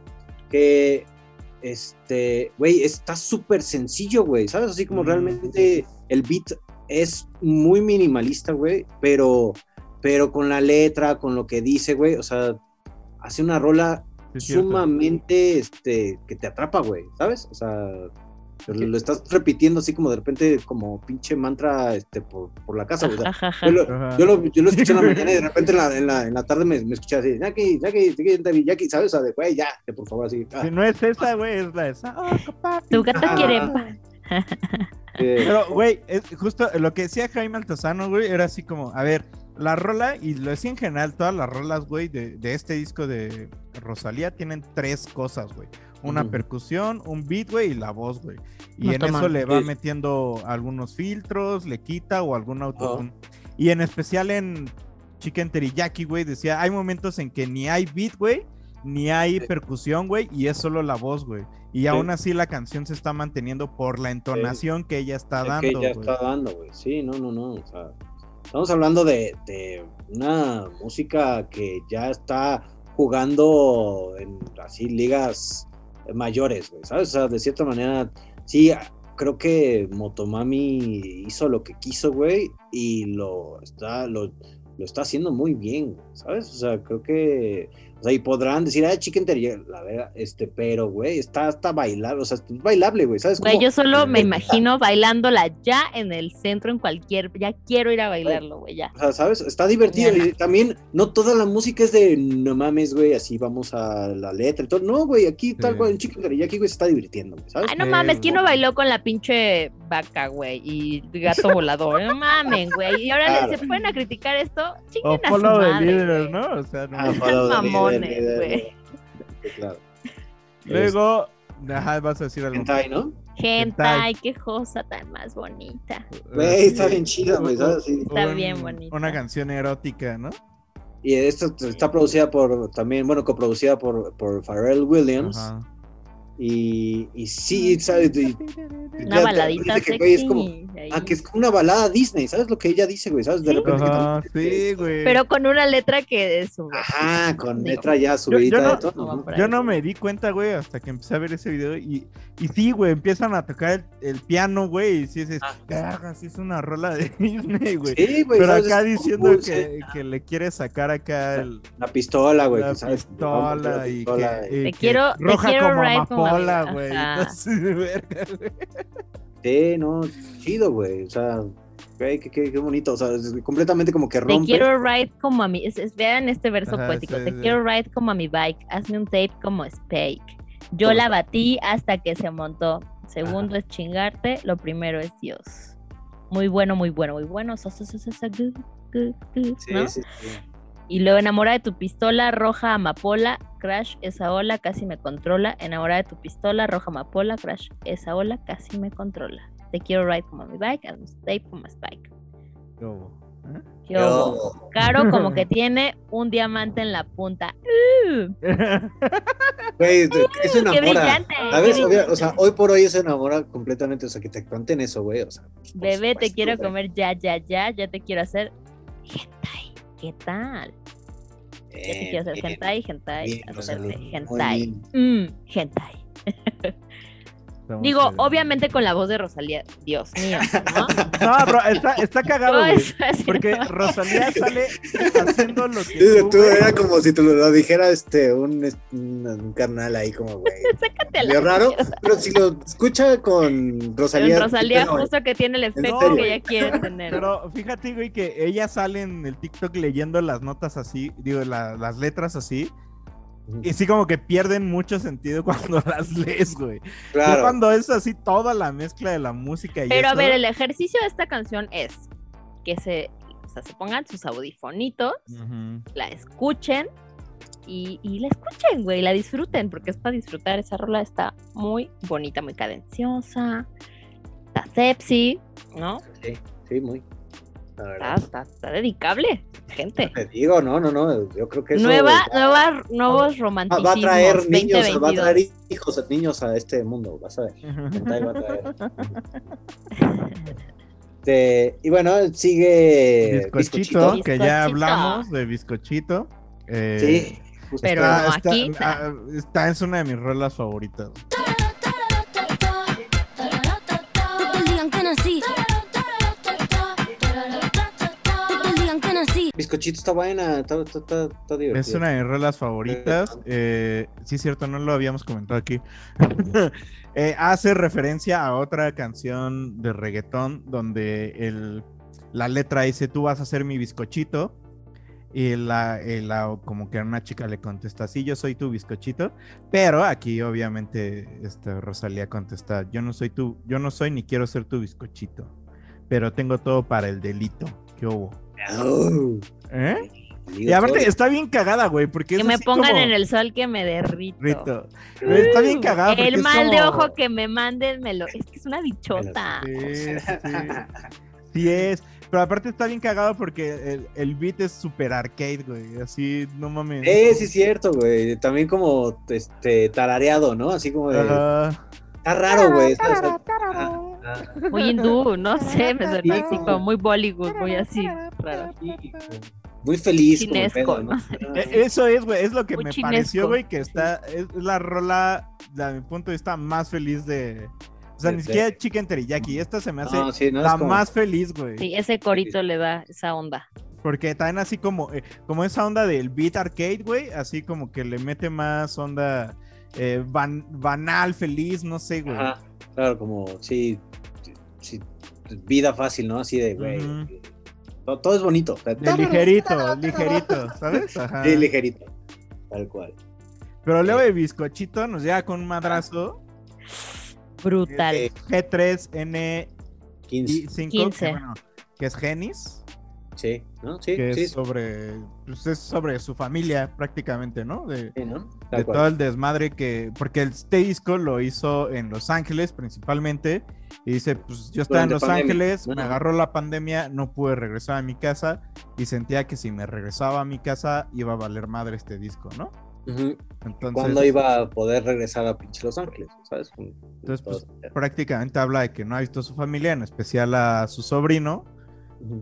D: Que. Este. Güey, está súper sencillo, güey. ¿Sabes? Así como
C: Mm.
D: realmente el beat es muy minimalista, güey. Pero. Pero con la letra, con lo que dice, güey. O sea, hace una rola
C: es
D: sumamente este que te atrapa, güey, ¿sabes? O sea, lo, lo estás repitiendo así como de repente como pinche mantra este por, por la casa, güey. O sea,
B: Ajajaja.
D: yo, lo, yo, lo, yo lo escuché en la mañana y de repente en la, en la, en la tarde me, me escuché así, Jackie, Jackie, Jackie, Jackie, ¿sabes? O sea, de güey, ya, que por favor, así. ah,
C: Si no es esa, güey, es la esa. Oh, papi.
B: Tu gato
D: Ah.
B: quiere pan.
D: Eh,
C: Pero, güey, justo lo que decía Jaime Altozano, güey, era así como, a ver, la rola, y lo decía en general, todas las rolas, güey, de, de este disco de Rosalía tienen tres cosas, güey. Una percusión, un beat, güey, y la voz, güey. Y
B: No
C: en eso le va
D: Sí.
C: metiendo algunos filtros, le quita o algún autotune. Y en especial en Chicken Teriyaki, güey, decía, hay momentos en que ni hay beat, güey, ni hay
D: Sí.
C: percusión, güey, y es solo la voz, güey. Y
D: Sí.
C: aún así la canción se está manteniendo por la entonación que ella está dando,
D: que
C: güey.
D: está dando, güey. Sí, no, no, no. O sea, estamos hablando de, de una música que ya está jugando en así ligas mayores, güey, ¿sabes? O sea, de cierta manera, sí, creo que Motomami hizo lo que quiso, güey, y lo está, lo, lo está haciendo muy bien, ¿sabes? O sea, creo que o sea, y podrán decir, ah, chicken teriyaki, la verdad, este, pero, güey, está hasta bailable, o sea, es bailable, güey, ¿sabes?
B: Güey,
D: Como-
B: yo solo me imagino bailándola ya en el centro, en cualquier. Ya quiero ir a bailarlo, güey, ya.
D: O sea, ¿sabes? Está divertido. Y también, no toda la música es de no mames, güey, así vamos a la letra y todo. No, güey, aquí tal
C: Sí.
D: cual, en Chicken Teriyaki, güey, se está divirtiendo, güey, ¿sabes?
B: Ay, no
C: Eh,
B: mames, ¿quién no bailó con la pinche vaca, güey? Y gato volador. No mamen, güey. Y ahora
D: Claro.
B: se pueden a criticar esto.
C: O
B: Chinguen a su madre.
C: O sea, no.
D: Ah,
B: güey.
D: Claro.
C: Luego, ajá, vas a decir algo.
D: Hentai, ¿no?
B: Hentai, qué cosa tan más bonita.
D: Güey, está bien chida, güey, ¿sabes? Sí.
B: Está
C: Un-
B: bien bonita.
C: Una canción erótica, ¿no?
D: Y esto está producida por, también, bueno, coproducida por, por Pharrell Williams.
C: Ajá.
D: Y, y sí, ¿sabes? Y-
B: Una
D: ya-
B: baladita
D: que, güey, es
B: sexy.
D: como, ah, que es como una balada Disney, ¿sabes lo que ella dice, güey? ¿Sabes? De
B: Sí.
D: repente que
C: Ajá,
D: también-
C: sí, güey.
B: Pero con una letra que es su.
D: Ajá, con letra ya
C: yo no-
D: de
B: por
C: Yo no me di cuenta, güey, hasta que empecé a ver ese video y, y sí, güey, empiezan a tocar el, el piano, güey, y sí dices,
D: Ah.
C: "Verga, sí es una rola de Disney, güey.
D: Sí, güey.
C: Pero acá
D: Es
C: diciendo que,
D: sí.
C: que le quiere sacar acá el,
D: La pistola, güey.
C: la
D: sabes,
C: pistola
D: la
C: y
D: pistola
C: que, y
B: Te
C: que
B: quiero- te
C: roja
B: quiero
C: como amapola, güey.
B: Ajá.
C: Entonces, verga, güey.
D: Sí, no, chido, güey. O sea, güey, qué, qué, qué bonito. O sea, es completamente como que
B: Te
D: rompe.
B: quiero ride como a mi. es- es- vean este verso
C: Ajá,
B: poético.
C: sí,
B: Te
C: sí.
B: quiero ride como a mi bike. Hazme un tape como Spake. Yo
D: ¿Cómo
B: la batí hasta que se montó. Segundo es chingarte. Lo primero es Dios. Muy bueno, muy bueno, muy bueno. So, so, so, so, so, good, good, good,
D: Sí,
B: ¿no?
D: sí, sí.
B: Y luego enamora de tu pistola, roja amapola, crash, esa ola casi me controla. Enamora de tu pistola, roja amapola, crash, esa ola casi me controla. Te quiero ride como mi bike, un tape como Spike.
C: Yo, ¿eh?
B: ¿Qué hubo? Caro como que tiene un diamante en la punta.
D: Güey, eso
B: qué
D: enamora. Obvia-
B: brillante.
D: o sea, hoy por hoy eso enamora completamente. O sea, que te cuenten eso, güey. O sea, pues,
B: Bebé, te quiero
D: güey.
B: comer ya, ya, ya, ya te quiero hacer hentai. ¿Qué tal? Ya te
D: Bien,
B: quiero hacer
D: bien,
B: hentai, hentai,
D: bien,
B: hacerte hentai.
D: bien.
B: Mm, hentai.
C: Estamos
B: Digo, obviamente con la voz de Rosalía. Dios mío, ¿no?
C: No, bro, está, está cagado, güey. Porque. Rosalía sale haciendo lo que tú,
D: era como si te lo, lo dijera este, un, un, un carnal ahí, como, güey.
B: Sácate la
D: raro,
B: mierda.
D: pero si lo escucha con
B: Pero
D: Rosalía.
B: Rosalía
D: no,
B: justo que tiene el efecto que ella quiere tener.
C: Pero fíjate, güey, que ella sale en el TikTok leyendo las notas así, digo, la- las letras así, y sí como que pierden mucho sentido cuando las lees, güey.
D: Claro.
C: Cuando es así toda la mezcla de la música y
B: Pero a ver, el ejercicio de esta canción es que se, o sea, se pongan sus audifonitos, la escuchen y, y la escuchen, güey, la disfruten, porque es para disfrutar. Esa rola está muy bonita, muy cadenciosa, está sepsi, ¿no?
D: Sí, sí, muy. La
B: Está,
D: verdad.
B: está, está dedicable, gente.
D: Te digo, no, no, no. Yo creo que eso.
B: Nueva, nueva, nuevos romanticismos.
D: va a traer niños, va a
B: 2022.
D: traer hijos, niños a este mundo, vas a ver. Hentai va a traer. Este, y bueno, sigue
C: Bizcochito,
D: Bizcochito.
C: que ya hablamos de bizcochito. Eh,
D: Sí, justo.
B: Pero
C: está,
B: aquí está.
C: ah, está- es una de mis rolas favoritas.
D: Bizcochito está buena, está, está, está.
C: Es una de rolas favoritas. Eh, sí, es cierto, no lo habíamos comentado aquí. Eh, hace referencia a otra canción de reggaetón donde el, la letra dice: Tú vas a ser mi bizcochito. Y la, la- como que una chica le contesta: Sí, yo soy tu bizcochito. Pero aquí, obviamente, este, Rosalía contesta: Yo no soy tu, yo no soy ni quiero ser tu bizcochito. Pero tengo todo para el delito. ¿Qué hubo?
D: Oh,
C: ¿Eh? Y aparte
D: todo.
C: está bien cagada, güey, porque
B: Que
C: es
B: me pongan
C: como-
B: en el sol que me derrito.
C: Rito. Está bien cagada.
B: El mal de ojo que me manden, me lo... Es que es una bichota.
C: Sí, sí, es. Pero aparte está bien cagado porque el, el beat es super arcade, güey. Así, no mames.
D: Eh, sí, es cierto, güey. También como este tarareado, ¿no? Así como de. Está raro, güey. ¿sabes?
B: Muy hindú, no sé, me suena así
D: Sí.
B: como muy Bollywood, muy así. Raro.
D: muy feliz.
B: Chinesco,
D: pedo,
B: ¿no?
C: Eh, Eso es, güey, es lo que
B: Muy
C: me
B: chinesco.
C: pareció, güey, que está, es la rola, de mi punto de vista, más feliz de... O sea, ni siquiera Chicken Teriyaki, esta se me hace
D: No, sí, no, es
C: la
D: como-
C: más feliz, güey.
B: Sí, ese corito le da esa onda.
C: Porque también así como, eh, como esa onda del beat arcade, güey, así como que le mete más onda eh, ban- banal, feliz, no sé, güey.
D: Ajá, claro, como, sí, sí, vida fácil, ¿no? Así de, güey.
C: Ujú.
D: todo, todo es bonito. o sea,
C: De ligerito, ligerito, ¿sabes? Ajá.
D: Sí, ligerito. Tal cual.
C: Pero luego de bizcochito nos llega con un madrazo.
B: Brutal.
D: Eh,
C: G3N
D: 15.
C: 5,
B: 15.
C: Que, bueno, que es Genis,
D: Sí, ¿no? Sí,
C: que
D: sí.
C: es sobre, pues es sobre su familia prácticamente, ¿no? De,
D: sí, ¿no?
C: De todo el desmadre que, porque este disco lo hizo en Los Ángeles principalmente, y dice, pues yo estaba en Los
D: pandemia,
C: Ángeles, me agarró la pandemia, no pude regresar a mi casa, y sentía que si me regresaba a mi casa iba a valer madre este disco, ¿no? Entonces,
D: ¿Cuándo iba a poder regresar a pinche Los Ángeles? ¿Sabes?
C: Entonces, pues, prácticamente habla de que no ha visto a su familia, en especial a su sobrino.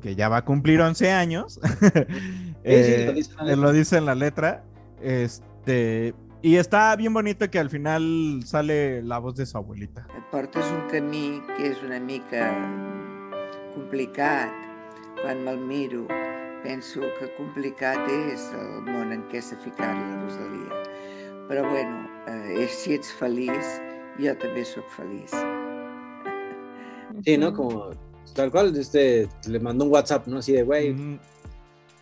C: Que ya va a cumplir 11 años.
D: sí, lo
C: Eh,
D: dice en la
C: eh,
D: letra.
C: lo dice en la letra. Este, y está bien bonito que al final sale la voz de su abuelita.
F: Portes un camí que és una mica complicat. Quan me'l miro, penso que complicat és el món en què s'ha ficat la Rosalia. Però bueno, eh, si ets feliç, jo també sóc feliç.
D: Sí, ¿no? Como tal cual, este, le mandó un WhatsApp, ¿no? Así de, güey,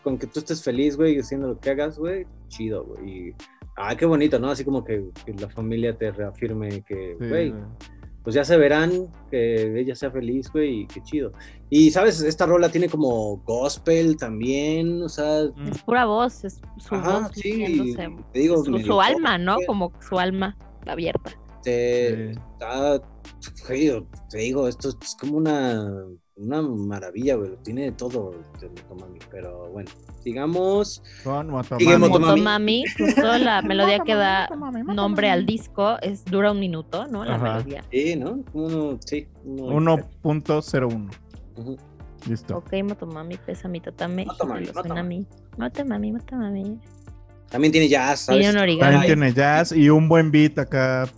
D: con que tú estés feliz, güey, haciendo lo que hagas, güey, chido, güey. Y, ah, qué bonito, ¿no? Así como que, que la familia te reafirme que, güey, pues ya se verán, que ella sea feliz, güey, y qué chido. Y, ¿sabes? Esta rola tiene como gospel también, o sea,
C: Mm.
B: Es pura voz, es su
D: Ajá,
B: voz
D: sí, te digo,
B: su, alma, ¿no? Como su alma abierta.
D: Te,
C: Sí.
D: está, te digo, esto es como una, una maravilla, güey, lo tiene de todo, este, Motomami, pero bueno, sigamos.
C: Con Motomami.
D: Sigue Motomami.
B: Motomami, justo la melodía que da nombre al disco, es dura un minuto, ¿no? La
C: Ajá.
B: melodía.
D: Sí, ¿no? Uno, sí. uno-
C: 1.01.
D: Ujú.
C: Listo.
B: Ok, Motomami, pesa mi tatame.
D: Motomami,
B: Motomami. Motomami, Motomami.
D: También tiene jazz, ¿sabes?
B: Tiene un origami.
C: También tiene jazz y un buen beat acá.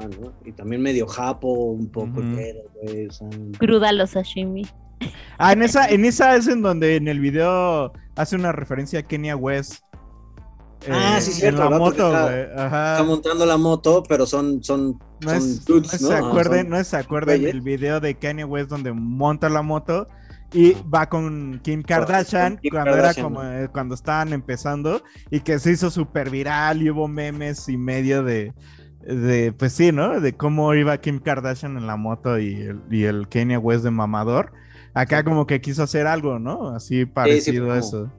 D: Ah, ¿no? Y también medio japo, un poco el pedo, güey, o sea,
B: Cruda los sashimi.
C: Ah, en esa, en esa es en donde en el video hace una referencia a Kenya West.
D: Ah,
C: eh,
D: sí, cierto,
C: En la moto,
D: está-
C: güey. Ajá.
D: Está montando la moto, pero son, son,
C: No
D: son
C: es,
D: dudes,
C: no se
D: ¿no?
C: acuerden,
D: Son-
C: no se acuerden del video de Kanye West donde monta la moto y va con Kim Kardashian
D: con Kim
C: cuando
D: Kardashian,
C: era como eh, cuando estaban empezando y que se hizo súper viral y hubo memes y medio de, de pues sí, ¿no? De cómo iba Kim Kardashian en la moto y el, y el Kanye West de mamador. Acá como que quiso hacer algo, ¿no? Así parecido a eso.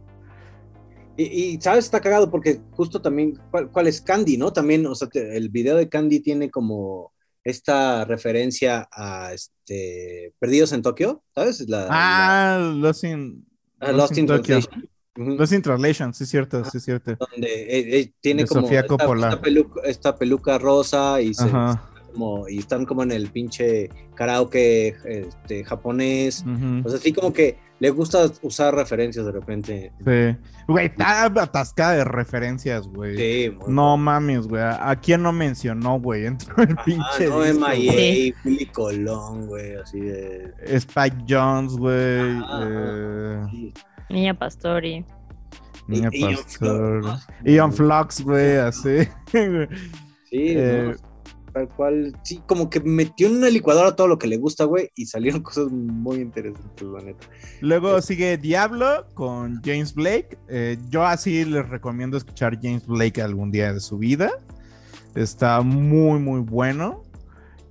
D: Y, y, sabes, está cagado porque justo también, ¿cuál, cuál es Candy, no? También, o sea, te- el video de Candy tiene como esta referencia a este Perdidos en Tokio, ¿sabes? La,
C: Ah, Lost in,
D: la- a Lost in. Translation.
C: Lost in Translation, sí es cierto, sí es cierto.
D: donde eh, eh, tiene
C: De
D: como
C: Sofía
D: esta, peluca, esta peluca rosa y, se-
C: Ajá.
D: como, y están como en el pinche karaoke este, japonés.
C: ujú.
D: O sea, así como que le gusta usar referencias de repente.
C: Sí. Güey, está atascada de referencias, güey.
D: Sí,
C: No mames, güey. ¿A quién no mencionó, güey? Entró el
D: Ah,
C: pinche.
D: no, M.I.A.. Willy Colón, güey, así de...
C: Spike Jones, güey.
D: Ajá,
C: eh,
D: sí.
B: Niña Pastori.
C: Niña
D: Y- Ian
C: Pastor.
D: Flux,
C: Ian Flux, güey, así.
D: Sí,
C: Eh,
D: no, tal cual. Sí, como que metió en una licuadora todo lo que le gusta, güey, y salieron cosas muy interesantes, la neta.
C: Luego sigue Diablo con James Blake. Eh, yo así les recomiendo escuchar James Blake algún día de su vida. Está muy, muy bueno.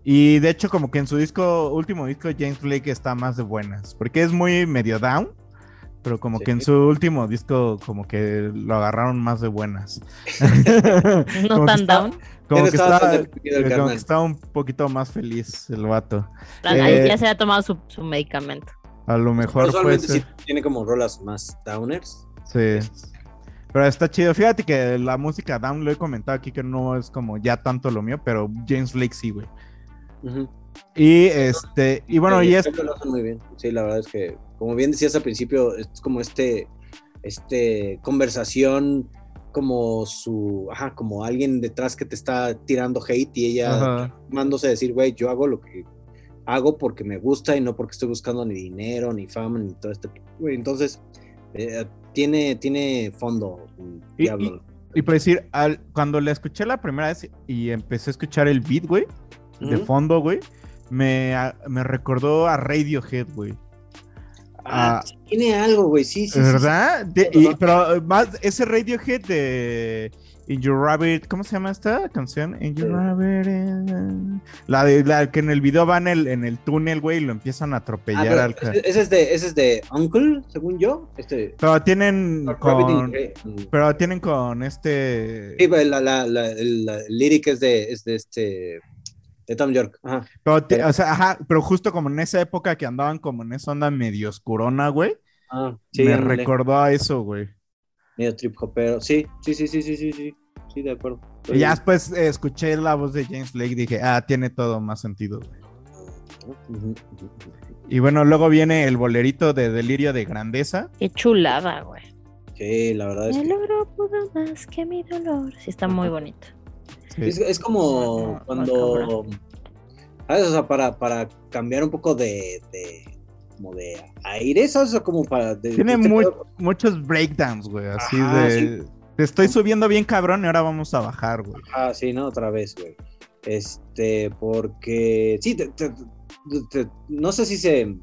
C: Y de hecho, como que en su disco, último disco, James Blake está más de buenas. Porque es muy medio down. Pero como
D: Sí.
C: que en su último disco, como que lo agarraron más de buenas.
B: No tan
C: está-
B: down.
C: Como que,
D: estaba
C: como que está un poquito más feliz el vato.
B: Ahí
C: Eh,
B: ya se ha tomado su, su medicamento.
C: A lo mejor ser.
D: sí tiene como rolas más downers.
C: Sí. Pero está chido. Fíjate que la música down lo he comentado aquí que no es como ya tanto lo mío, pero James Blake sí, güey.
D: Ujú.
C: Y este, y bueno,
D: Sí,
C: y es.
D: lo hacen muy bien. Sí, la verdad es que, como bien decías al principio, es como este este, conversación como su, ajá, como alguien detrás que te está tirando hate y ella
C: Ajá.
D: mándose a decir, güey, yo hago lo que hago porque me gusta y no porque estoy buscando ni dinero, ni fama, ni todo este, güey, entonces, eh, tiene, tiene fondo,
C: Y-
D: Diablo.
C: Y por decir, al, cuando la escuché la primera vez y empecé a escuchar el beat, güey, de
D: Ujú.
C: fondo, güey, me, me recordó a Radiohead, güey.
D: Ah,
C: Ah,
D: tiene algo, güey, sí, sí. sí,
C: ¿Verdad? De- y- pero eh, más ese Radiohead de In Your Rabbit, ¿cómo se llama esta canción? In Your
D: Sí.
C: Rabbit. eh, La de la que en el video van en el, en el túnel, güey, y lo empiezan a
D: Ah,
C: atropellar
D: pero
C: al
D: ese, es de, ese es de Uncle, según yo. Este,
C: Pero tienen con.
D: Grey.
C: Pero tienen con este.
D: Sí, la, la, la, el, la- lyric es de, es de este. De Tom York. Ajá.
C: Pero, te- o sea, ajá, pero justo como en esa época que andaban como en esa onda medio oscurona, güey.
D: Ah, sí,
C: me
D: ándale.
C: recordó a eso, güey.
D: Medio trip hopero. Sí, sí, sí, sí, sí, sí, sí. Sí, de acuerdo.
C: Y ya después eh, escuché la voz de James Blake y dije, ah, tiene todo más sentido. güey. Y bueno, luego viene el bolerito de Delirio de Grandeza.
B: Qué chulada, güey.
D: Sí, la verdad es
B: El
D: que
B: logro pudo más que mi dolor. Sí, está muy bonito.
C: Sí.
D: es, es como cuando. ¿Sabes? O sea, para, para cambiar un poco de. de como de aire, ¿sabes? O como para. de-
C: Tiene
D: este
C: muy- muchos breakdowns, güey. Así
D: Ajá,
C: de. Te estoy subiendo bien cabrón y ahora vamos a bajar, güey.
D: Ah, sí, no, otra vez, güey. Este, porque sí, te- te- te- no sé si se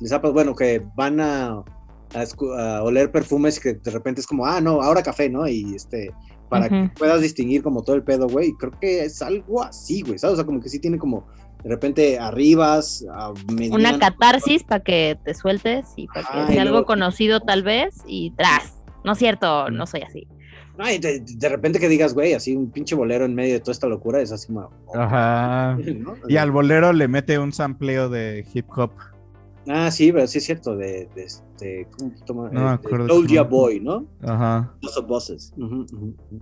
D: les ha pasado, bueno, que van a, a oler perfumes que de repente es como, ah, no, ahora café, ¿no? Y este, para que puedas distinguir como todo el pedo, güey, creo que es algo así, güey, ¿sabes? O sea, como que sí tiene como de repente arribas, a mediano,
B: Una catarsis para que te sueltes y para que sea algo
D: luego-
B: conocido tal vez y tras. No es cierto, no soy así.
D: Ay, de, de repente que digas, güey, así un pinche bolero en medio de toda esta locura, es así como,
C: Ajá.
D: ¿no?
C: Y al bolero le mete un sampleo de hip hop.
D: Ah, sí, pero sí es cierto, de, de este, ¿cómo se llama?
C: No me
D: Eh,
C: acuerdo
D: Boy, ¿no?
C: Ajá.
D: Of Bosses. Ujú, ujú, ujú.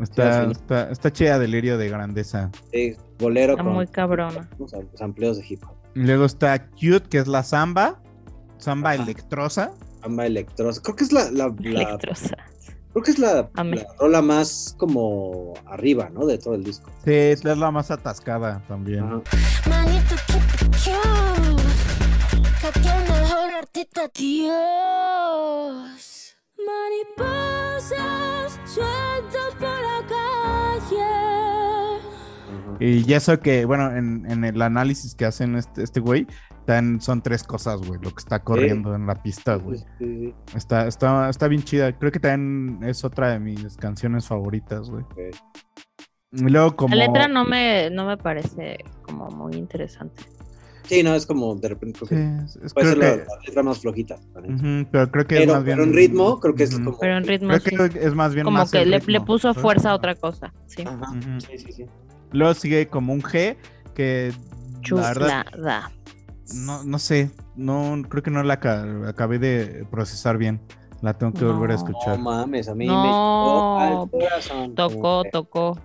C: Está,
D: Sí,
C: está, está chida Delirio de Grandeza.
D: Sí, bolero
B: Está
D: con
B: muy cabrona.
D: los amplios de hip hop.
C: Luego está Cute, que es la samba. Samba
D: Ajá.
C: electrosa.
D: Samba electrosa. Creo que es la, la, la-
B: Electrosa.
D: creo que es la, la rola más como arriba, ¿no? De todo el disco.
C: Sí, es la más atascada también.
D: Ajá.
E: Tiene mejor artista, Dios. Mariposas sueltas por la calle.
C: Y ya eso que, bueno, en, en el análisis que hacen este, este güey, tan- son tres cosas, güey, lo que está corriendo en la pista, güey.
D: Sí, sí, sí.
C: Está, está, está bien chida. Creo que también es otra de mis canciones favoritas, güey. Y luego como...
B: La letra no me, no me parece como muy interesante.
D: Sí, no, es como de repente creo
C: Sí,
D: que
C: es- es-
D: puede
C: creo
D: ser la,
C: que...
D: la letra más flojita. la
C: pero creo que es más bien...
D: pero en ritmo, creo que es como.
B: Pero en ritmo
C: Creo
B: sí.
C: que es más bien
B: Como
C: más
B: que
C: el
B: le,
C: ritmo,
B: le puso fuerza a otra cosa. Sí.
D: Ajá. Sí, sí, sí.
C: Luego sigue como un G que la verdad
B: Chulada.
C: no, no sé, no creo que no la aca- acabé de procesar bien. La tengo que volver a
B: No.
D: No
C: escuchar.
D: mames, a mí
B: No.
D: me al corazón.
B: Tocó, tocó.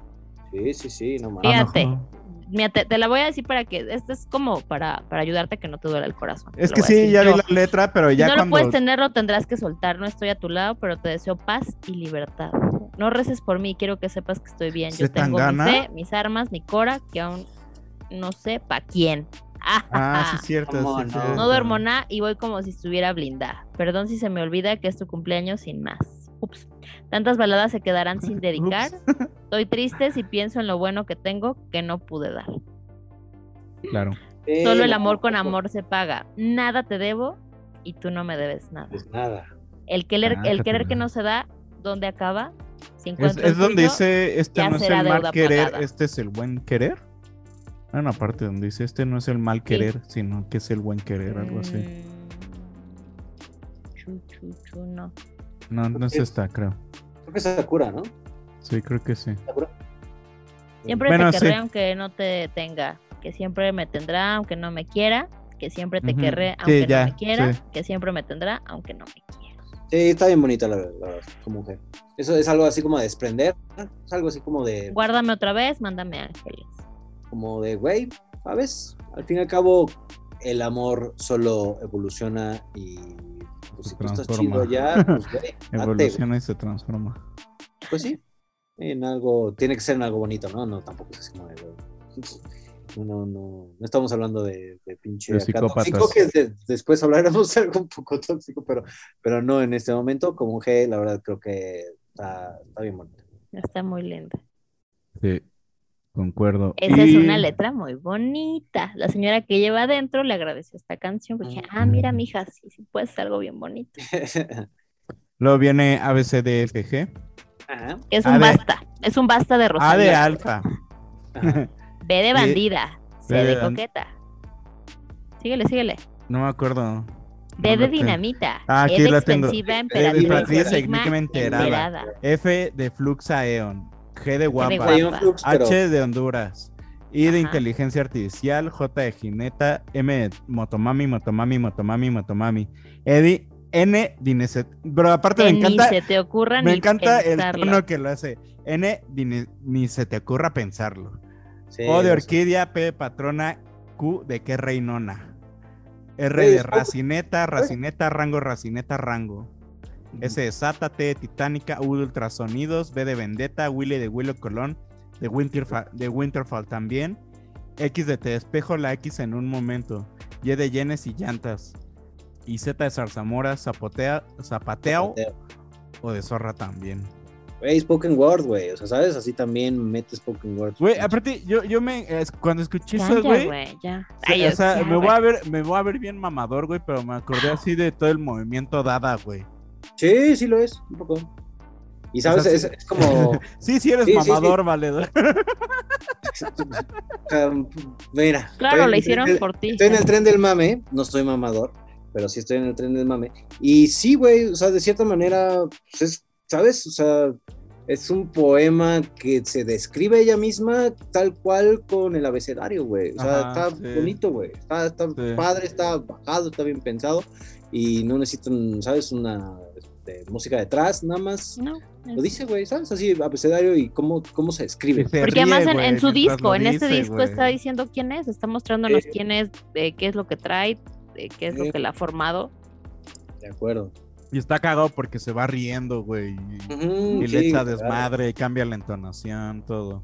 D: Sí, sí, sí, no mames.
B: Fíjate.
C: Ah.
B: Mira, te, te la voy a decir para que. Esto es como para, para ayudarte a que no te duele el corazón.
C: Es que sí, ya vi la letra, pero
B: Si
C: ya
B: no lo puedes tener, lo tendrás que soltar. No estoy a tu lado, pero te deseo paz y libertad. No reces por mí, quiero que sepas que estoy bien. Yo
C: ¿Se
B: tengo
C: tangana?
B: mi fe, mis armas, mi cora, que aún no sé pa' quién.
C: Ah, sí, es cierto.
D: ¿Cómo
C: sí,
D: no?
C: cierto.
B: No duermo nada y voy como si estuviera blindada. Perdón si se me olvida que es tu cumpleaños sin más. Ups. Tantas baladas se quedarán sin dedicar. Estoy triste si pienso en lo bueno que tengo que no pude dar.
C: Claro.
B: Solo el
D: no,
B: amor con amor se paga. Nada te debo y tú no me debes nada.
D: Pues nada.
B: El querer,
C: Ah,
B: el
C: que
B: querer que no se da, ¿dónde acaba? Si
C: Es, donde dice, este no es el mal querer,
B: pagada.
C: este es el buen querer. Hay una parte donde dice, este no es el mal querer, sino que es el buen querer, algo así.
B: Mm, chu, chu, chu, no.
C: No, no es
D: es-
C: esta, creo.
D: Creo que es Sakura, ¿no?
C: Sí, creo que sí.
D: Sakura.
B: Siempre
C: Bueno,
B: te querré
C: sí.
B: aunque no te tenga. Que siempre me tendrá aunque no me quiera. Que siempre te querré
C: Sí,
B: aunque
C: ya,
B: no me quiera.
C: sí.
B: Que siempre me tendrá aunque no me quiera.
D: Sí, está bien bonita la, la verdad, como mujer. Eso es algo así como de desprender, ¿no? es algo así como de,
B: Guárdame otra vez, mándame ángeles.
D: como de, güey, ¿sabes? Al fin y al cabo, el amor solo evoluciona y pues si tú estás chido ya, pues güey.
C: Evoluciona y se transforma.
D: Pues sí, en algo, tiene que ser en algo bonito, ¿no? No, tampoco es así como de, güey, No, no, no, no estamos hablando de, de pinche
C: De
D: tóxico, que de- después hablaremos de algo un poco tóxico, pero, pero no en este momento. Como G, la verdad creo que está, está bien bonito.
B: Está muy linda.
C: Sí, concuerdo.
B: Esa es una letra muy bonita. La señora que lleva adentro le agradeció esta canción. Porque, ah, mira, mija, sí, sí, puede ser algo bien bonito.
C: Luego viene ABCDFG.
D: Ajá.
B: Es
C: A
B: un
C: de-
B: basta. Es un basta de
C: A de
B: Rosalía.
C: alfa.
D: Ajá.
B: B de bandida. C
C: B de
B: de coqueta. Síguele, síguele.
C: No me acuerdo.
B: D
C: No
B: de dinamita.
C: Ah,
B: E
C: aquí
B: de
C: la tengo.
B: expensiva,
D: de
B: emperatriz,
C: emperatriz,
B: enigma
C: enterada.
B: enterada.
C: F de Fluxa Eon. G de guapa.
D: flux, pero
C: H de Honduras. I de inteligencia artificial. J de jineta. M de motomami, motomami, motomami, motomami. Edi, N de Ineset- Pero aparte
B: Que
C: me
B: ni
C: encanta.
B: se te ocurra
C: Me
B: ni
C: encanta el
B: pensarlo.
C: tono que lo hace. N de ni, ni se te ocurra pensarlo.
D: sí,
C: O de orquídea, P de patrona, Q de qué reinona. R de racineta, racineta, rango, racineta, rango. S de Sata, T de Titánica, U de ultrasonidos, B de Vendetta, Willy de Willow Colón, de, Winterfa- de Winterfall también. X de Te despejo la X en un momento. Y de Yenes y llantas. Y Z de Zarzamora, zapotea, zapateo o de zorra también.
D: Güey, spoken word, güey. O sea, ¿sabes? Así también metes spoken word.
C: Güey, aparte, yo, yo me, cuando escuché
B: Ya,
C: eso,
B: ya,
C: güey,
B: güey, ya.
C: Sí,
B: Ay,
C: o sea,
B: ya,
C: me voy a ver, me voy a ver bien mamador, güey, pero me acordé así de todo el movimiento Dada, güey.
D: Sí, sí lo es, un poco. Y sabes,
C: sea,
D: es, como.
C: Sí, sí eres
D: Sí, sí, sí.
C: mamador, valedor.
D: sea, mira.
B: Claro,
D: estoy
B: lo hicieron por ti.
D: Estoy en el tren del mame, no estoy mamador, pero sí estoy en el tren del mame. Y sí, güey, o sea, de cierta manera, pues es, ¿sabes? O sea, es un poema que se describe ella misma tal cual con el abecedario, güey. O sea,
C: Ajá,
D: está
C: sí.
D: bonito, güey. Está, está
C: Sí.
D: padre, está bajado, está bien pensado. Y no necesitan, ¿sabes? Una este, música detrás, nada más.
B: No,
D: Lo dice, güey, ¿sabes? Así, abecedario y cómo, cómo se escribe.
C: Se
B: Porque
C: ríe,
B: además en, su disco, en este disco está diciendo quién es, está mostrándonos quién es, eh, qué es lo que trae, eh, qué es lo que la ha formado.
D: De acuerdo.
C: Y está cagado porque se va riendo, güey. y-
D: Ujú,
C: Y
D: sí,
C: le echa
D: claro.
C: desmadre, cambia la entonación, todo.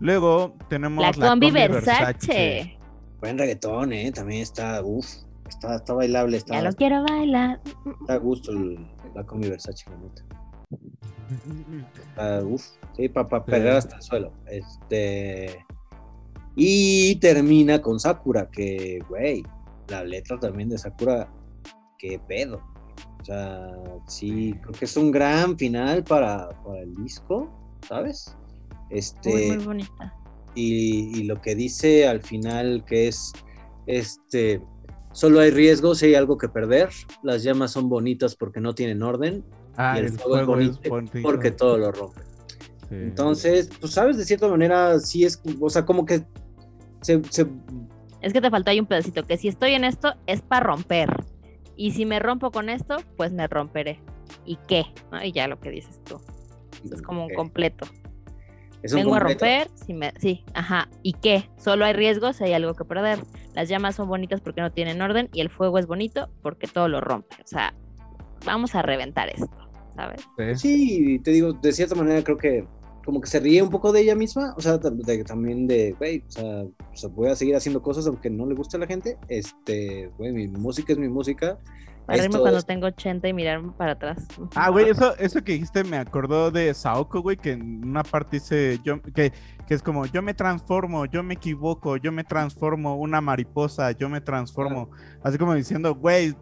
C: Luego tenemos
B: La
C: la
B: combi
C: combi
B: Versace.
D: Buen reggaetón, ¿eh? También está, uff, está, está bailable, está,
B: Ya lo quiero bailar.
D: está a gusto el, la combi Versace, la neta. Está, uf, sí, para
C: Sí.
D: pegar hasta el suelo. Este. Y termina con Sakura, que, güey, la letra también de Sakura, qué pedo. O sea, sí, creo que es un gran final para, para el disco, ¿sabes? Este.
B: Muy, muy bonita.
D: y, y lo que dice al final que es este solo hay riesgos y hay algo que perder las llamas son bonitas porque no tienen orden
C: Ah,
D: y el,
C: el
D: fuego, es
C: fuego es
D: bonito
C: bonito.
D: porque todo lo rompe
C: Sí.
D: entonces pues sabes de cierta manera sí es o sea como que se, se-
B: Es que te faltó ahí un pedacito, que si estoy en esto es para romper. Y si me rompo con esto, pues me romperé. ¿Y qué? ¿No? Y ya lo que dices tú. Es como un completo.
D: es un
B: Vengo
D: completo.
B: a romper, si me... sí, ajá. ¿Y qué? Solo hay riesgos, hay algo que perder. Las llamas son bonitas porque no tienen orden y el fuego es bonito porque todo lo rompe. O sea, vamos a reventar esto, ¿sabes?
C: Sí.
D: te digo de cierta manera creo que como que se ríe un poco de ella misma o sea de- también de güey o sea, o sea, voy a seguir haciendo cosas aunque no le guste a la gente este güey mi música es mi música
B: reírme cuando
D: es-
B: tengo 80 y mirarme para atrás.
C: Ah, güey, eso, eso que dijiste me acordó de Saoko, güey, que en una parte dice yo, que, que es como yo me transformo, yo me equivoco, yo me transformo, una mariposa, yo me transformo. Así como diciendo, güey,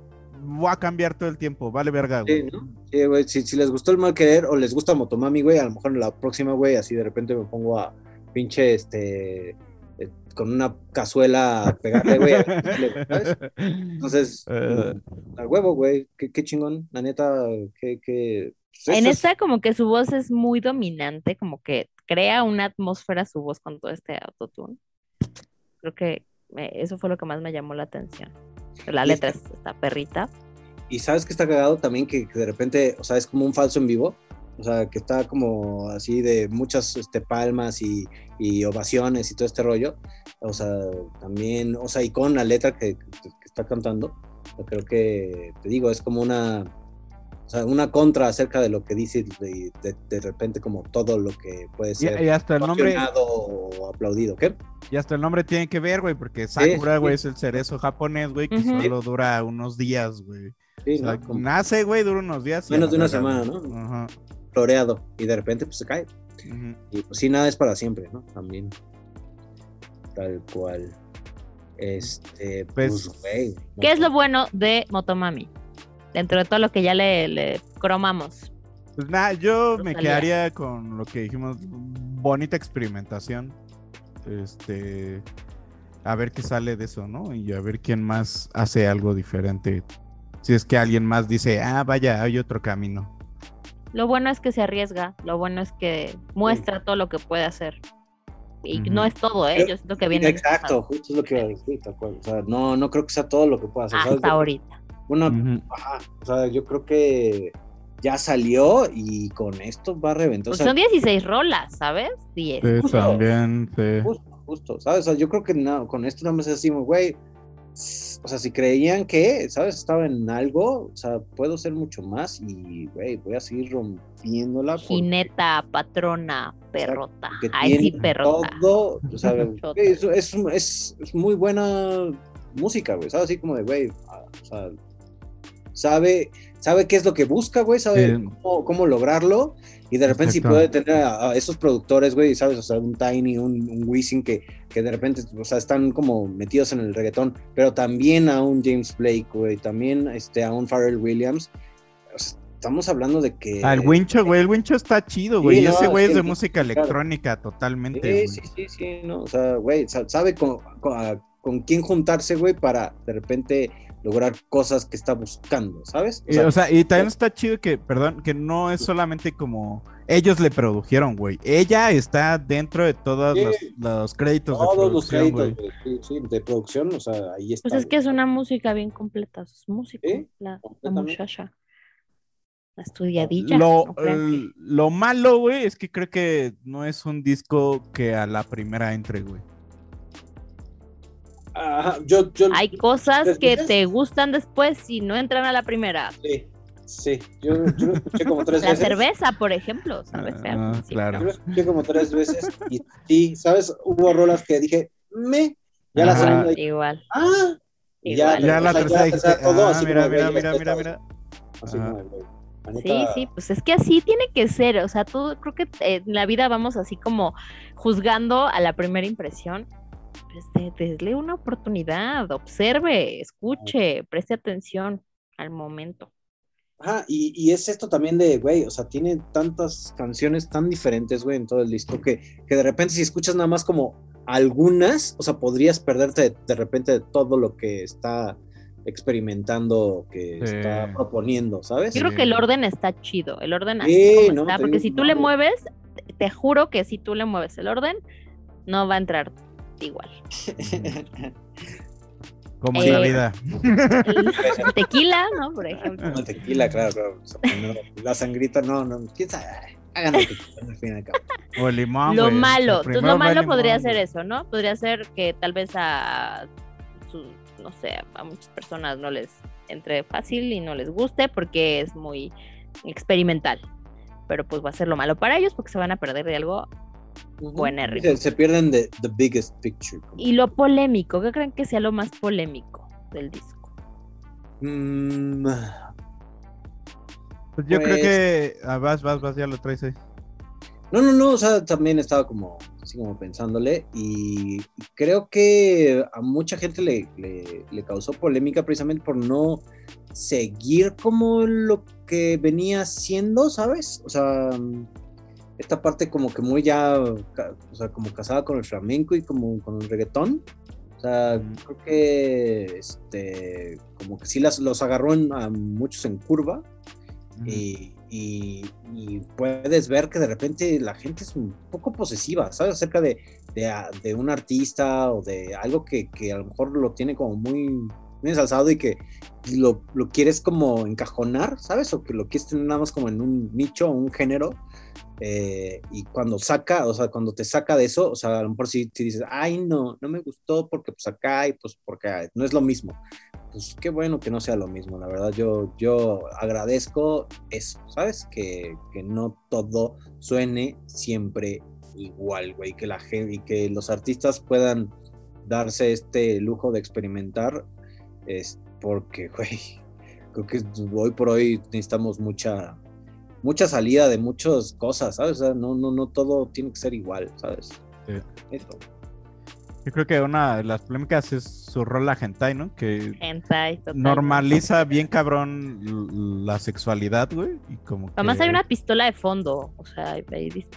C: voy a cambiar todo el tiempo, vale verga,
D: Sí,
C: güey.
D: ¿no? Sí, güey, si, si les gustó el mal querer o les gusta Motomami, güey, a lo mejor en la próxima, güey, así de repente me pongo a pinche, este, eh, con una cazuela pegarle, güey. Entonces,
C: Eh,
D: a huevo, güey, qué, qué chingón, la neta, que... pues,
B: En
D: es-
B: esta como que su voz es muy dominante, como que crea una atmósfera su voz con todo este autotune. Creo que eh, eso fue lo que más me llamó la atención. La letra
D: esta-
B: es esta perrita.
D: Y sabes que está cagado también que, que de repente, o sea, es como un falso en vivo. O sea, que está como así de muchas este, palmas y, y ovaciones y todo este rollo. O sea, también, o sea, y con la letra que, que- que está cantando. Yo creo que, te digo, es como una, o sea, una contra acerca de lo que dice de, de, de repente como todo lo que puede
C: Y,
D: ser
C: y hasta el nombre,
D: o aplaudido, ¿qué?
C: y hasta el nombre tiene que ver, güey, porque Sakura,
D: sí.
C: güey, es el cerezo japonés, güey, que
B: Ujú.
C: solo dura unos días, güey.
D: Sí,
C: O sea,
D: ¿no?
C: Nace, güey, dura unos días. y
D: Menos de una semana,
C: güey.
D: ¿no?
C: Ajá.
D: Floreado y de repente pues se cae. Y pues sí, nada es para siempre, ¿no? También. Tal cual. Este,
C: Pues,
D: pues.
B: ¿Qué es lo bueno de Motomami? Dentro de todo lo que ya le, le cromamos.
C: Pues nada, yo me quedaría con lo que dijimos, bonita experimentación. Este, a ver qué sale de eso, ¿no? Y a ver quién más hace algo diferente. Si es que alguien más dice, ah, vaya, hay otro camino.
B: Lo bueno es que se arriesga, lo bueno es que muestra todo lo que puede hacer. Y no es todo, ¿eh? Yo siento que viene
D: Exacto, justo es lo que iba a decir, tal cual. O sea, no, no creo que sea todo lo que pueda hacer. ¿sabes?
B: hasta ahorita.
D: Una,
C: Ujú.
D: ajá, o sea, yo creo que ya salió y con esto va a reventar.
B: Pues
D: o sea,
B: son 16 rolas, ¿sabes? 10.
C: Sí,
D: Justo.
C: también, sí.
D: Justo, justo, ¿sabes? O sea, yo creo que no, con esto nada más decimos, güey, s- o sea, si creían que, ¿sabes? Estaba en algo, o sea, puedo ser mucho más y, güey, voy a seguir rompiéndola. porque-
B: Jineta, patrona, perrota. Ay, sí, perrota.
D: todo, o sea, es, es, es- es muy buena música, güey, ¿sabes? Así como de, güey, ah, o sea, sabe, sabe qué es lo que busca, güey, sabe
C: Sí.
D: cómo, cómo lograrlo, y de repente si puede tener a, a esos productores, güey, ¿sabes? O sea, un Tiny, un, un Wisin que, que de repente, o sea, están como metidos en el reggaetón, pero también a un James Blake, güey, también este, a un Pharrell Williams, o sea, estamos hablando de que...
C: El Wincho, güey, el Wincho está chido, güey.
D: Sí, no,
C: ese güey
D: es
C: es
D: que-
C: de música
D: claro.
C: electrónica totalmente.
D: Sí, sí, sí, sí, no, o sea, güey, sa- sabe con, con quién juntarse, güey, para de repente lograr cosas que está buscando, ¿sabes? O
C: Y,
D: sea,
C: o sea, y también está chido que, perdón, que no es solamente como ellos le produjeron, güey. Ella está dentro de todos
D: Sí.
C: los, los créditos de
D: todos los
C: producción,
D: créditos
C: güey.
D: güey, sí, sí, de producción, o sea, ahí está.
B: Pues es que es una música bien completa, es músico,
D: Sí,
B: la, la muchacha. La estudiadilla.
C: Lo,
B: ¿no crean que-
C: l- lo malo, güey, es que creo que no es un disco que a la primera entre, güey.
D: Ajá, yo, yo,
B: Hay cosas
D: ¿Tres
B: que te gustan después y no entran a la primera.
D: sí, sí, yo, yo lo escuché como tres
B: La
D: veces.
B: cerveza, por ejemplo,
C: Ah,
B: sí,
C: claro.
D: Yo lo escuché como tres veces y sí, ¿sabes? Hubo rolas que dije, me, ya la segunda,
B: Igual.
D: ah, y ya,
B: Igual.
C: Ya la tercera dijiste,
D: todo
C: ah,
D: así
C: mira, mira, mira,
D: ya
C: mira, mira.
D: así la
B: Sí, sí, pues es que así tiene que ser, o sea, todo, creo que eh, en la vida vamos así como juzgando a la primera impresión. De- desle una oportunidad, observe, escuche, preste atención al momento.
D: Ajá, y, y es esto también de, güey, o sea, tiene tantas canciones tan diferentes, güey, en todo el disco, que, que de repente si escuchas nada más como algunas, o sea, podrías perderte de, de repente de todo lo que está experimentando, que
C: Sí.
D: está proponiendo, ¿sabes?
B: Yo creo
C: Sí.
B: que el orden está chido, el orden así
D: Sí,
B: como
D: no,
B: está, porque si tú
D: no,
B: le mueves, te- te juro que si tú le mueves el orden, no va a entrar igual.
C: Como en la
B: Eh,
C: vida.
B: Tequila, ¿no? Por ejemplo.
D: Tequila, claro, claro. la sangrita, no, no, quién sabe, hagan al fin y al cabo.
C: O el limón,
B: lo malo,
C: El
B: pues
C: primero
B: lo malo
C: limón,
B: podría
C: güey.
B: ser eso, ¿no? Podría ser que tal vez a su, no sé, a muchas personas no les entre fácil y no les guste porque es muy experimental. Pero pues va a ser lo malo para ellos porque se van a perder de algo buenérrimo.
D: Se, se pierden de the biggest picture.
B: Y lo polémico, ¿qué creen que sea lo más polémico del disco?
D: Mm,
C: Pues yo creo
D: Pues-
C: que. ah, vas, vas, vas, ya lo traes ahí.
D: No, no, no, o sea, también estaba como, así como pensándole y creo que a mucha gente le, le, le causó polémica precisamente por no seguir como lo que venía haciendo, ¿sabes? O sea, esta parte como que muy ya, o sea, como casada con el flamenco y como con el reggaetón. O sea, creo que, este, como que sí las, los agarró en- a muchos en curva y, y- y puedes ver que de repente la gente es un poco posesiva, ¿sabes? Acerca de, de, de un artista o de algo que, que a lo mejor lo tiene como muy, muy ensalzado y que lo, lo quieres como encajonar, ¿sabes? O que lo quieres tener nada más como en un nicho o un género. Eh, y cuando saca, o sea, cuando te saca de eso, o sea, a lo mejor si, si dices, ay, no, no me gustó porque pues acá y pues porque no es lo mismo. Pues qué bueno que no sea lo mismo, la verdad, yo, yo agradezco eso, ¿sabes? Que, que no todo suene siempre igual, güey, que la gente y que los artistas puedan darse este lujo de experimentar, es porque, güey, creo que hoy por hoy necesitamos mucha mucha salida de muchas cosas, ¿sabes? O sea, no, no, no todo tiene que ser igual, ¿sabes?
C: Sí. Eso. Yo creo que una de las polémicas es su rol a hentai, ¿no? Que
B: hentai,
C: normaliza bien cabrón la sexualidad, güey. Y como
B: Además hay una pistola de fondo, o sea, hay,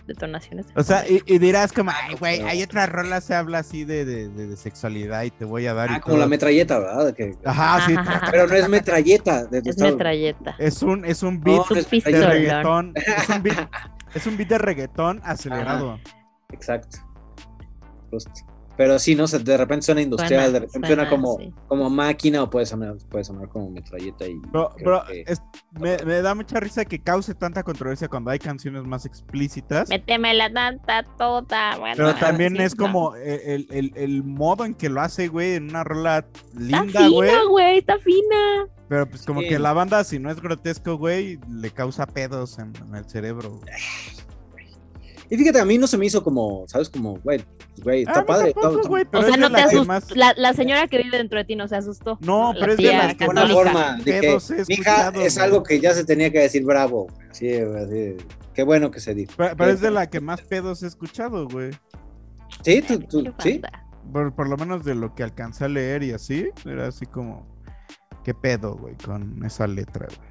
B: detonaciones.
C: o sea, y, dirás como, ay, güey, hay otra rola se habla así de, de, de, sexualidad y te voy a dar.
D: Ah, como la metralleta, ¿verdad?
C: Ajá, sí.
D: Pero no es metralleta.
B: es metralleta.
C: Es un, es un beat de reggaetón. Es un beat, es un beat de reggaetón acelerado.
D: Exacto. Justo. Pero sí, ¿no? de repente suena industrial, de repente suena, como, como máquina o puede sonar, puede sonar como metralleta. Y
C: pero, me, me, da mucha risa que cause tanta controversia cuando hay canciones más explícitas.
B: Méteme la tanta toda.
C: pero también es como el, el, el, modo en que lo hace, güey, en una rola linda,
B: güey. Está fina, güey, está fina.
C: Pero pues como que la banda, si no es grotesco, güey, le causa pedos en, en el cerebro.
D: Y fíjate, a mí no se me hizo como, ¿sabes? Como, güey, güey, está ah, padre.
B: o sea, no te asustó. La, señora que vive dentro de ti no se asustó.
C: No, pero es de la
D: que una forma de que hija es algo que ya se tenía que decir bravo. Sí, así, qué bueno que se dijo.
C: Pero, es de la que más pedos he escuchado, güey.
D: Sí, tú, tú sí.
C: Por, por, lo menos de lo que alcancé a leer y así, era así como, qué pedo, güey, con esa letra, güey.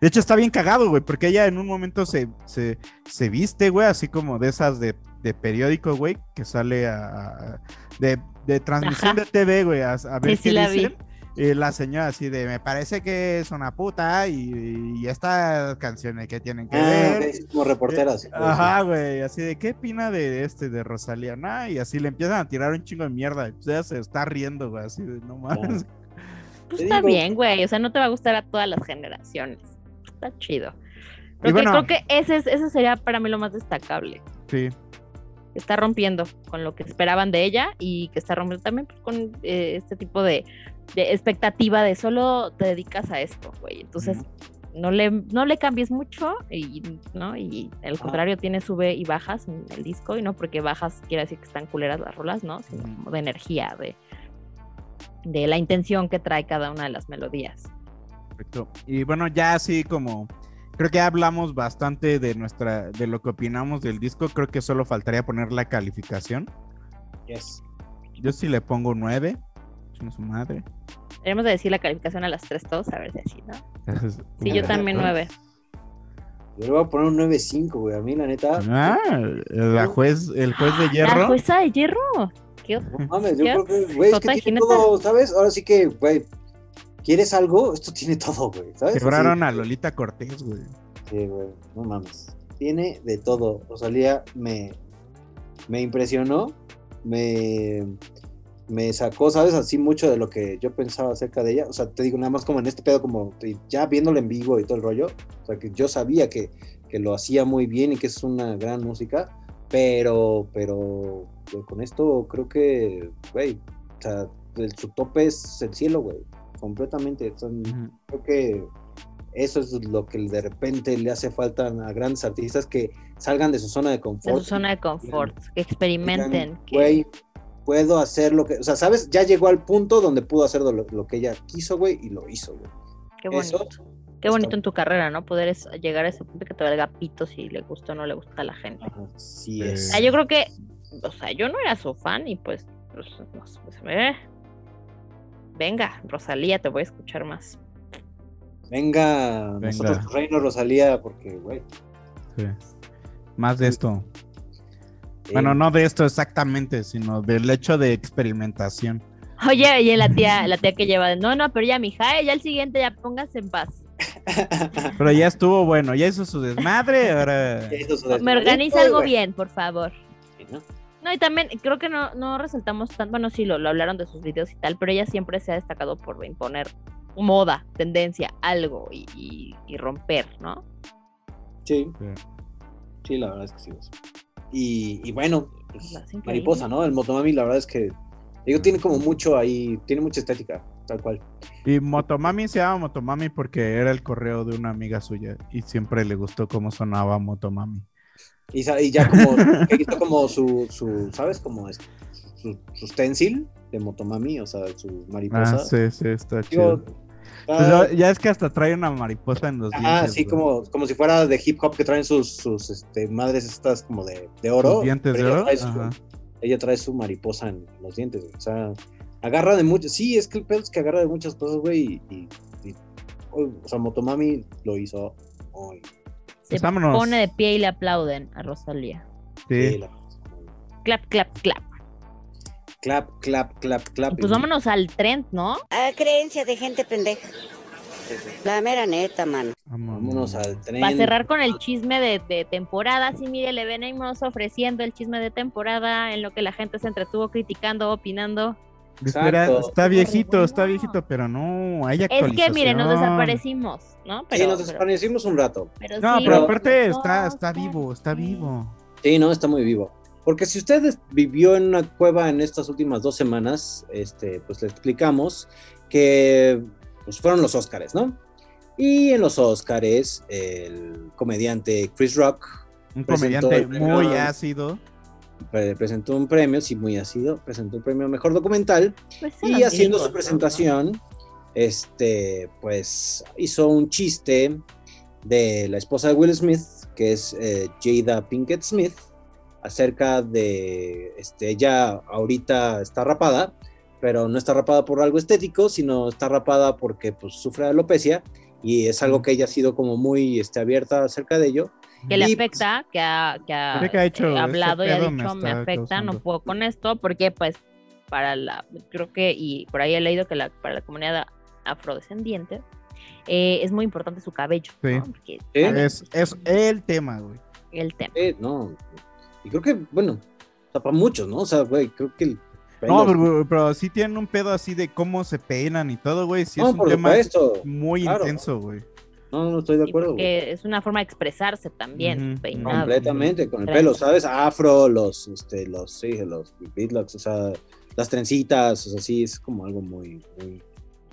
C: De hecho, está bien cagado, güey, porque ella en un momento se, se, se viste, güey, así como de esas de, de periódico, güey, que sale a, de, de, transmisión de TV, güey, a, ver qué la dicen. Y la señora así de, me parece que es una puta y, y estas canciones que tienen que ah, ver.
D: como reporteras.
C: Eh, ajá, güey, así de, ¿qué opina de este, de Rosalía? Nah, y así le empiezan a tirar un chingo de mierda. O sea, se está riendo, güey, así de, no mames.
B: Pues está bien, güey, o sea, no te va a gustar a todas las generaciones está chido. creo que ese, ese sería para mí lo más destacable.
C: Sí.
B: Está rompiendo con lo que esperaban de ella y que está rompiendo también pues, con eh, este tipo de, expectativa de solo te dedicas a esto, güey. Entonces, no, le, no le cambies mucho y, ¿no? y al contrario tiene sube y bajas en el disco y no porque bajas quiere decir que están culeras las rolas, ¿no? Sino como de energía, de, de la intención que trae cada una de las melodías.
C: Perfecto. Y bueno, ya así como creo que hablamos bastante de nuestra de lo que opinamos del disco, creo que solo faltaría poner la calificación.
D: Yes.
C: Yo sí le pongo 9. Es su madre.
B: Debemos de decir la calificación a las tres todos, a ver si así, ¿no? sí, yo también 9.
D: Yo le voy a poner un 9.5, güey. A mí, la neta.
C: Ah, la juez, el juez de hierro.
B: La jueza de hierro. ¿Qué?
D: No mames, yo creo que, güey, es que tiene todo, ¿sabes? Ahora sí que, güey, ¿Quieres algo? Esto tiene todo, güey. ¿sabes?
C: Quebraron a Lolita Cortés, güey.
D: Sí, güey. No mames. Tiene de todo. Rosalía me, me impresionó. Me, me sacó, ¿sabes? Así mucho de lo que yo pensaba acerca de ella. O sea, te digo, nada más como en este pedo, como ya viéndolo en vivo y todo el rollo. O sea, que yo sabía que, que lo hacía muy bien y que es una gran música. Pero, pero, con esto creo que, güey, o sea, su tope es el cielo, güey completamente. Creo que eso es lo que de repente le hace falta a grandes artistas que salgan de su zona de confort.
B: De su zona de confort, que experimenten.
D: Güey, puedo hacer lo que, o sea, ¿sabes? Ya llegó al punto donde pudo hacer lo, que ella quiso, güey, y lo hizo, güey.
B: Qué bonito. Qué bonito en tu carrera, ¿no? Poder llegar a ese punto que te valga pito si le gusta o no le gusta a la gente.
D: sí es.
B: yo creo que, o sea, yo no era su fan y pues, pues no, pues, eh, venga, Rosalía, te voy a escuchar más.
D: Venga, nosotros reino Rosalía, porque, güey.
C: Sí. Más de esto. Bueno, no de esto exactamente, sino del hecho de experimentación.
B: Oye, oye, la tía, la tía que lleva, no, no, pero ya, mija, ya el siguiente ya póngase en paz.
C: Pero ya estuvo bueno, ya hizo su desmadre, ahora.
B: Me organiza algo bien, por favor. No, y también creo que no, no resaltamos tanto, bueno, sí, lo, lo hablaron de sus videos y tal, pero ella siempre se ha destacado por imponer moda, tendencia, algo y, romper, ¿no?
D: Sí. Sí, la verdad es que sí. Y, y bueno, pues, mariposa, ¿no? El Motomami, la verdad es que, digo, tiene como mucho ahí, tiene mucha estética, tal cual.
C: Y Motomami se llama Motomami porque era el correo de una amiga suya y siempre le gustó cómo sonaba Motomami.
D: Y, ya como, que hizo como su, su, ¿sabes? Como es- su, su stencil de Motomami, o sea, su mariposa.
C: Ah, sí, sí, está
D: Digo,
C: chido. Pues
D: ah,
C: ya, es que hasta trae una mariposa en los dientes.
D: Ah, sí, como, como si fuera de hip hop que traen sus, sus este, madres estas como de, de oro.
C: ¿Sus dientes de oro?
D: trae su-
C: Ajá.
D: ella trae su mariposa en los dientes, güey. O sea, agarra de muchas. Sí, es que el pedo es que agarra de muchas cosas, güey. Y, y- y- o sea, Motomami lo hizo hoy.
B: Se
C: Pues vámonos.
B: pone de pie y le aplauden a Rosalía.
C: Sí.
B: Clap, clap, clap.
D: Clap, clap, clap, clap.
B: Y pues vámonos al trend, ¿no?
G: Ah, creencia de gente pendeja. La mera neta, mano.
D: Vámonos al tren.
B: Para cerrar con el chisme de, de temporada, sí, mire, le venimos ofreciendo el chisme de temporada en lo que la gente se entretuvo criticando, opinando.
C: Está viejito, está viejito, pero no hay
B: Es
C: actualización.
B: que, mire, nos desaparecimos, ¿no?
D: sí,
B: Pero,
D: nos
B: pero-
D: desaparecimos un rato.
B: pero
C: No,
B: sí,
C: pero aparte
B: no,
C: está, está vivo, está vivo.
D: Sí, no, está muy vivo. Porque si usted es- vivió en una cueva en estas últimas dos semanas, este, pues le explicamos que pues, fueron los Óscares, ¿no? Y en los Óscares, el comediante Chris Rock
C: Un comediante muy ácido.
D: Pre- presentó un premio, sí, muy ácido, presentó un premio a Mejor Documental
B: pues
D: y haciendo su
B: ¿no?
D: presentación, este, pues hizo un chiste de la esposa de Will Smith, que es eh, Jada Pinkett Smith, acerca de, este, ella ahorita está rapada, pero no está rapada por algo estético, sino está rapada porque pues sufre de alopecia y es algo que ella ha sido como muy este, abierta acerca de ello.
B: Que le
D: Y,
B: afecta, que ha, que ha,
C: Creo que ha hecho
B: eh, hablado y ha
C: me
B: dicho, me, afecta, no
C: causando".
B: puedo con esto, porque pues para la, creo que, y por ahí he leído que la, para la comunidad afrodescendiente eh, es muy importante su cabello,
C: Sí.
B: ¿no? Porque
C: Es, es el tema, güey.
B: el tema.
D: Eh, no, y creo que, bueno, o sea, para muchos, ¿no? O sea, güey, creo que el
C: No, pero, pero sí tienen un pedo así de cómo se peinan y todo, güey. Sí
D: No,
C: es un tema muy
D: claro.
C: intenso, güey.
D: No, no estoy de acuerdo,
B: porque es una forma de expresarse también,
C: Ujú,
B: peinado.
D: Completamente, con el pelo, ¿sabes? Afro, los, este, los, sí, los beatlocks, o sea, las trencitas, o sea, sí, es como algo muy, muy,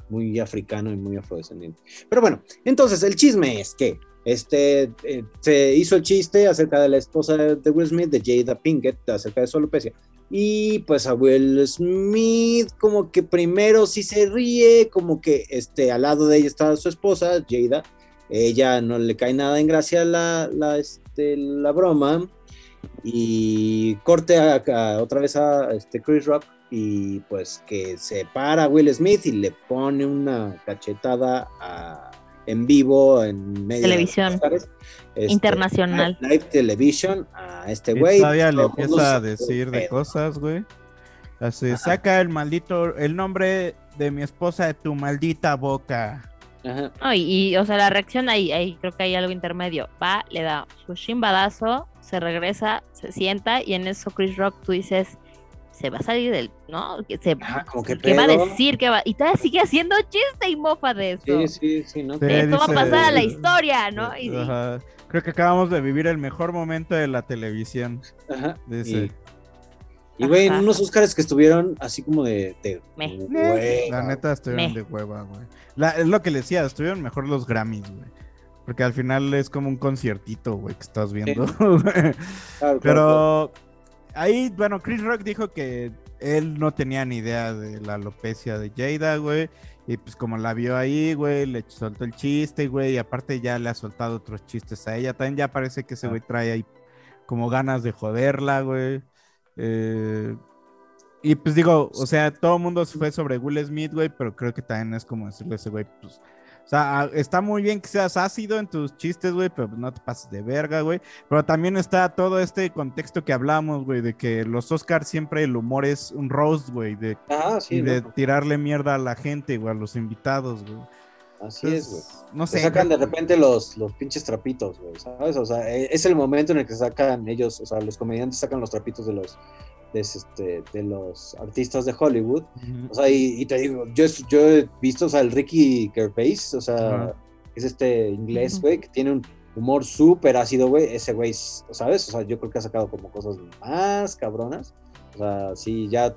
D: muy africano y muy afrodescendiente. Pero bueno, entonces el chisme es que este, eh, se hizo el chiste acerca de la esposa de Will Smith, de Jada Pinkett, acerca de su alopecia. Y pues a Will Smith como que primero sí se ríe, como que este, al lado de ella está su esposa, Jada. Ella no le cae nada en gracia la, la, este, la broma. Y corte a- a- otra vez a este Chris Rock y pues que se para a Will Smith y le pone una cachetada a- en vivo en medio de los
B: Televisión.
D: Óscares. Este,
B: Internacional.
D: Live Television a este güey.
C: todavía le empieza a decir de
D: pedo.
C: cosas, güey. Así,
D: Ajá.
C: saca el maldito, el nombre de mi esposa de tu maldita boca.
D: Ajá.
B: No, y, y, o sea, la reacción ahí, ahí creo que hay algo intermedio. Va, le da su chimbadazo, se regresa, se sienta y en eso Chris Rock tú dices, se va a salir del, ¿no? Que se,
D: Ajá, como que
B: ¿Qué va a decir? que va? Y todavía sigue haciendo chiste y mofa de eso.
D: Sí, sí, sí, ¿no?
C: Sí,
B: De esto va a pasar a la historia, ¿no? Y,
C: Ajá. Creo que acabamos de vivir el mejor momento de la televisión.
D: Ajá.
C: Dice.
D: Y, y, güey, en unos Oscars que estuvieron así como de. de
B: Me.
C: La neta estuvieron
B: Me.
C: de hueva, güey. Es lo que le decía, estuvieron mejor los Grammys, güey. Porque al final es como un conciertito, güey, que estás viendo.
D: Claro, claro,
C: Pero ahí, bueno, Chris Rock dijo que él no tenía ni idea de la alopecia de Jada, güey. Y pues como la vio ahí, güey, le soltó el chiste, güey. Y aparte ya le ha soltado otros chistes a ella. También ya parece que ese güey trae ahí como ganas de joderla, güey. Eh, y pues digo, o sea, todo el mundo se fue sobre Will Smith, güey, pero creo que también es como decirle a ese güey, pues, o sea, a- está muy bien que seas ácido en tus chistes, güey, pero no te pases de verga, güey. Pero también está todo este contexto que hablamos, güey, de que los Oscars siempre el humor es un roast, güey, de,
D: Ah, sí,
C: de tirarle mierda a la gente, güey, a los invitados, güey.
D: Así es, güey.
C: No
D: Se
C: sé.
D: sacan de repente los, los pinches trapitos, güey, ¿sabes? O sea, e- es el momento en el que sacan ellos, o sea, los comediantes sacan los trapitos de los, de, este, de los artistas de Hollywood. O sea, y, y te digo, yo, yo he visto, o sea, el Ricky Gervais, o sea, es este inglés, güey, que tiene un humor súper ácido, güey, ese güey, ¿sabes? O sea, yo creo que ha sacado como cosas más cabronas. O sea, sí, ya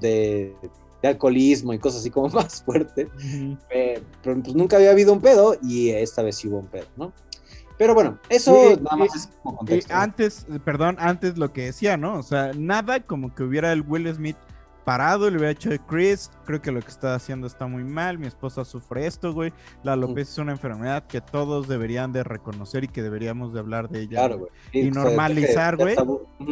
D: de, de alcoholismo y cosas así como más fuertes. Eh, pero pues nunca había habido un pedo y esta vez sí hubo un pedo, ¿no? Pero bueno, eso nada más es como
C: y
D: contexto.
C: antes, eh, perdón, antes lo que decía, ¿no? O sea, nada como que hubiera el Will Smith parado y le hubiera hecho Chris, creo que lo que está haciendo está muy mal, mi esposa sufre esto, güey, la alopecia es una enfermedad que todos deberían de reconocer y que deberíamos de hablar de ella.
D: Claro,
C: güey. Y normalizar, güey.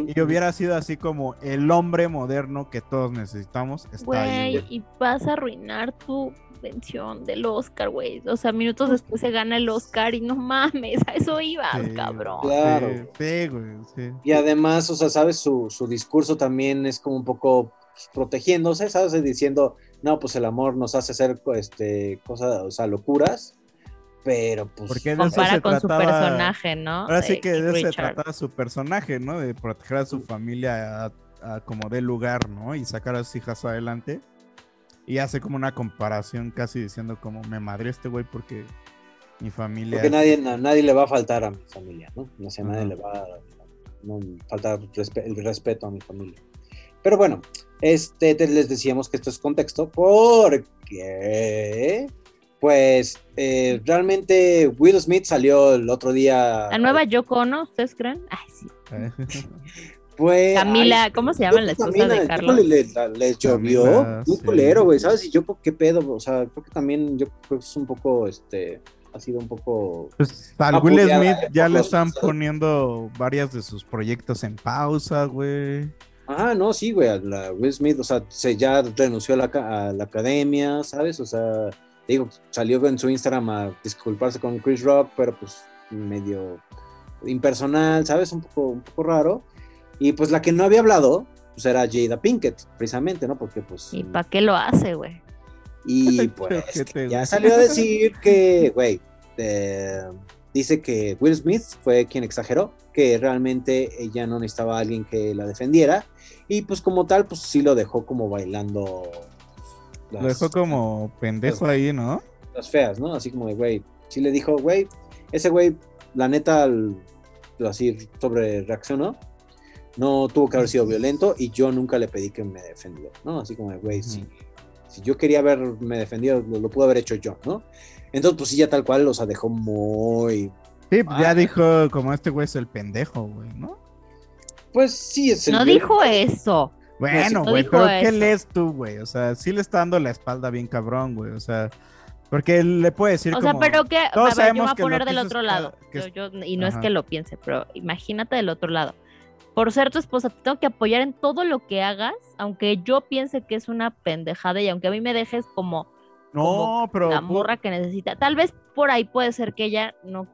C: Y hubiera sido así como el hombre moderno que todos necesitamos. Está ahí,
B: Güey, y vas a arruinar tu mención del Oscar, güey. O sea, minutos después se gana el Oscar y no mames, a eso ibas,
C: Sí,
B: cabrón.
D: Claro.
C: Sí, sí, güey, sí.
D: Y además, o sea, sabes, su, su discurso también es como un poco protegiéndose, ¿sabes? Diciendo, no, pues el amor nos hace hacer este, cosas, o sea, locuras, pero pues...
C: Porque de eso
B: Compara
C: se
B: con su
C: trataba-
B: personaje, ¿no?
C: Ahora sí que de eso se trataba su personaje, ¿no? De proteger a su familia a, a como de lugar, ¿no? Y sacar a sus hijas adelante. Y hace como una comparación casi diciendo como me madre este güey porque mi familia...
D: Porque nadie, a nadie le va a faltar a mi familia, ¿no? No sé, a nadie
C: Ajá.
D: le va a no, faltar respe- el respeto a mi familia. Pero bueno, este, te- les decíamos que esto es contexto porque, pues, eh, realmente Will Smith salió el otro día.
B: La nueva Yoko Ono, ¿ustedes creen? Ay, sí.
D: Pues,
B: Camila,
D: ay,
B: ¿cómo se llama la esposa de
D: también,
B: Carlos?
D: Le- le- les llovió
C: Camila,
D: un
C: sí.
D: culero, güey, ¿sabes? Y yo, ¿qué pedo? O sea, creo que también, yo creo que es un poco, este, ha sido un poco...
C: Pues al Will Smith ya le están poniendo varias de sus proyectos en pausa, güey.
D: Ah, no, sí, güey, a la Will Smith, o sea, se ya renunció a la, a la academia, ¿sabes? O sea, digo, salió en su Instagram a disculparse con Chris Rock, pero pues medio impersonal, ¿sabes? Un poco, un poco raro. Y pues la que no había hablado, pues era Jada Pinkett, precisamente, ¿no? Porque pues...
B: ¿Y para qué lo hace, güey?
D: Y pues ya salió a decir que, güey, eh, dice que Will Smith fue quien exageró, que realmente ella no necesitaba a alguien que la defendiera, y pues como tal, pues sí lo dejó como bailando
C: Lo dejó como pendejo ahí, ¿no?
D: las feas, ¿no? Así como de, güey, sí le dijo, güey, ese güey, la neta, así sobre reaccionó, no tuvo que haber sido violento y yo nunca le pedí que me defendiera, ¿no? Así como de, güey, si, si yo quería haberme defendido, lo, lo pude haber hecho yo, ¿no? Entonces, pues sí, ya tal cual, o sea, dejó muy...
C: Sí, pues, ya
D: Ah.
C: dijo como este güey es el pendejo, güey, ¿no?
D: Pues sí, es el
B: No dijo eso.
C: Bueno,
B: no
C: güey, pero ¿qué lees tú, güey? O sea, sí le está dando la espalda bien cabrón, güey. O sea, porque él le puede decir
B: O sea,
C: como,
B: pero que, a
C: todos
B: ver, yo me
C: sabemos
B: voy a poner del otro lado. Yo- yo- y no es que lo piense, pero imagínate del otro lado. Por ser tu esposa, te tengo que apoyar en todo lo que hagas, aunque yo piense que es una pendejada y aunque a mí me dejes como
C: No, pero
B: la morra que necesita. Tal vez por ahí puede ser que ella no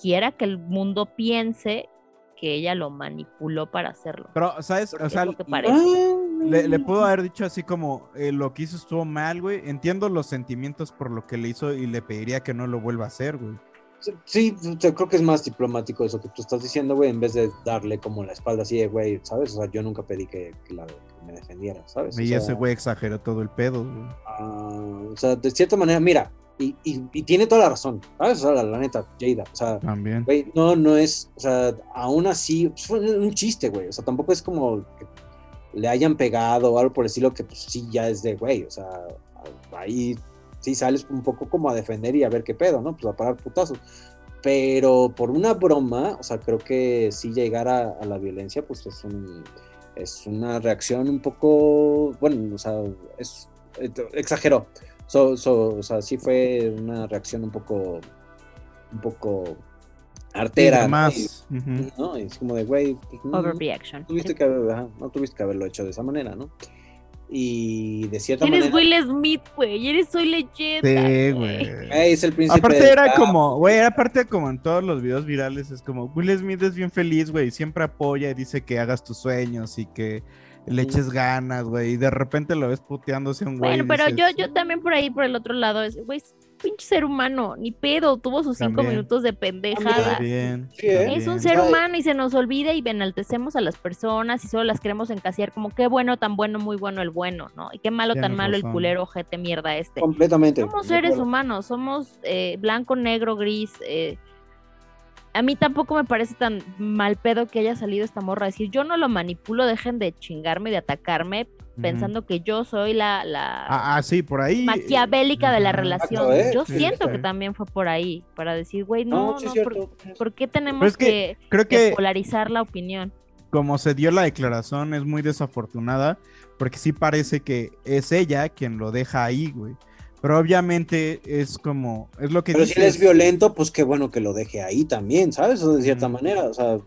B: quiera que el mundo piense que ella lo manipuló para hacerlo.
C: Pero, ¿sabes?
B: Porque
C: O sea, le, le pudo haber dicho así como eh, lo que hizo estuvo mal, güey. Entiendo los sentimientos por lo que le hizo y le pediría que no lo vuelva a hacer, güey.
D: Sí, yo creo que es más diplomático eso que tú estás diciendo, güey, en vez de darle como la espalda así de, güey, ¿sabes? O sea, yo nunca pedí que, que la, que me defendiera, ¿sabes? O
C: Y
D: sea,
C: ese güey exageró todo el pedo, güey.
D: ah, o sea, de cierta manera, mira, y, y- y tiene toda la razón, ¿sabes? O sea, la, la neta, Jada, o sea,
C: También.
D: güey, no, no es, o sea, aún así, pues, fue un chiste, güey, o sea, tampoco es como que le hayan pegado o algo por el estilo que, pues sí, ya es de, güey, o sea, ahí sí sales un poco como a defender y a ver qué pedo, ¿no? Pues a parar putazos. Pero por una broma, o sea, creo que sí llegar a, a la violencia, pues es un es una reacción un poco, bueno, o sea, es exageró. So- so- o sea, sí fue una reacción un poco un poco artera,
C: de
D: ¿no?
C: más.
D: Y-
C: Ujú.
D: ¿no? Es como de, güey, pues, no,
B: Overreaction.
D: tuviste que ajá, no tuviste que haberlo hecho de esa manera, ¿no? Y de cierta
B: Eres
D: manera...
B: Will Smith, güey. Eres Soy Leyenda.
C: Sí, güey.
D: Ey, es el príncipe
C: Aparte era
D: rap.
C: como, güey, aparte como en todos los videos virales, es como, Will Smith es bien feliz, güey, siempre apoya y dice que hagas tus sueños y que le eches ganas, güey, y de repente lo ves puteándose a un güey.
B: Bueno, pero
C: dices,
B: yo, yo también por ahí, por el otro lado, es, güey, pinche ser humano, ni pedo, tuvo sus cinco
C: También.
B: minutos de pendejada.
C: También,
D: Sí, ¿eh?
B: Es un ser
D: Ay.
B: humano y se nos olvida y enaltecemos a las personas y solo las queremos encasillar como qué bueno, tan bueno, muy bueno el bueno, ¿no? Y qué malo, tan malo el culero, ojete, mierda este.
D: Completamente.
B: Somos seres humanos, somos eh, blanco, negro, gris, eh, a mí tampoco me parece tan mal pedo que haya salido esta morra a decir, yo no lo manipulo, dejen de chingarme, de atacarme, pensando que yo soy la, la
C: Ah, ah, sí, por ahí.
B: maquiavélica de la relación.
D: ¿eh?
B: Yo
D: Sí,
B: siento que también fue por ahí, para decir, güey, no,
D: No, sí,
B: no, ¿por, qué tenemos
C: es
B: que,
C: que creo
B: que
C: que
B: polarizar la opinión?
C: como se dio la declaración es muy desafortunada porque sí parece que es ella quien lo deja ahí, güey. Pero obviamente es como, es lo que
D: Pero si él es violento, pues qué bueno que lo deje ahí también, ¿sabes? O de cierta
C: Mm.
D: manera, o sea,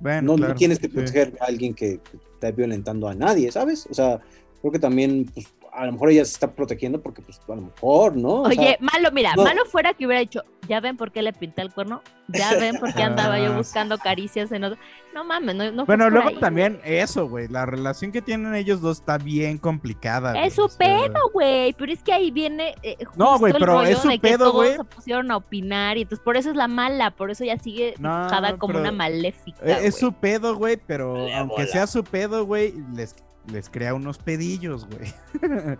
C: Bueno,
D: no, tienes que
C: sí.
D: proteger a alguien que está violentando a nadie, ¿sabes? O sea, creo que también, pues, a lo mejor ella se está protegiendo porque, pues, a lo mejor, ¿no? O
B: Oye,
D: sea,
B: malo, mira,
D: no.
B: malo fuera que hubiera dicho, ya ven por qué le pinté el cuerno, ya ven por qué andaba yo
C: Ah,
B: buscando caricias en otro. No mames, no, no
C: Bueno, luego
B: ahí.
C: también eso, güey. La relación que tienen ellos dos está bien complicada. güey,
B: Es su pedo, güey, pero es que ahí viene eh,
C: No,
B: justo
C: güey,
B: el
C: pero
B: rollo
C: es su
B: de que
C: pedo,
B: todos
C: güey.
B: se pusieron a opinar y entonces por eso es la mala, por eso ella sigue
C: No,
B: dibujada como una maléfica,
C: Eh, Es
B: güey.
C: su pedo, güey, pero
D: Le
C: aunque
D: bola.
C: sea su pedo, güey, les, les crea unos pedillos, güey.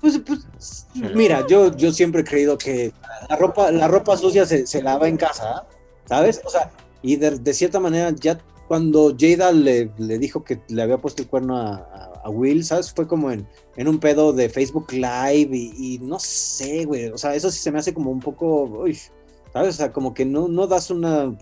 D: pues, pues, mira, yo, yo siempre he creído que la ropa, la ropa sucia se, se lava en casa, ¿sabes? O sea, y de, de cierta manera, ya cuando Jada le, le dijo que le había puesto el cuerno a, a- a Will, ¿sabes? Fue como en, en un pedo de Facebook Live y, y no sé, güey. O sea, eso sí se me hace como un poco, uy, ¿sabes? O sea, como que no, no das una,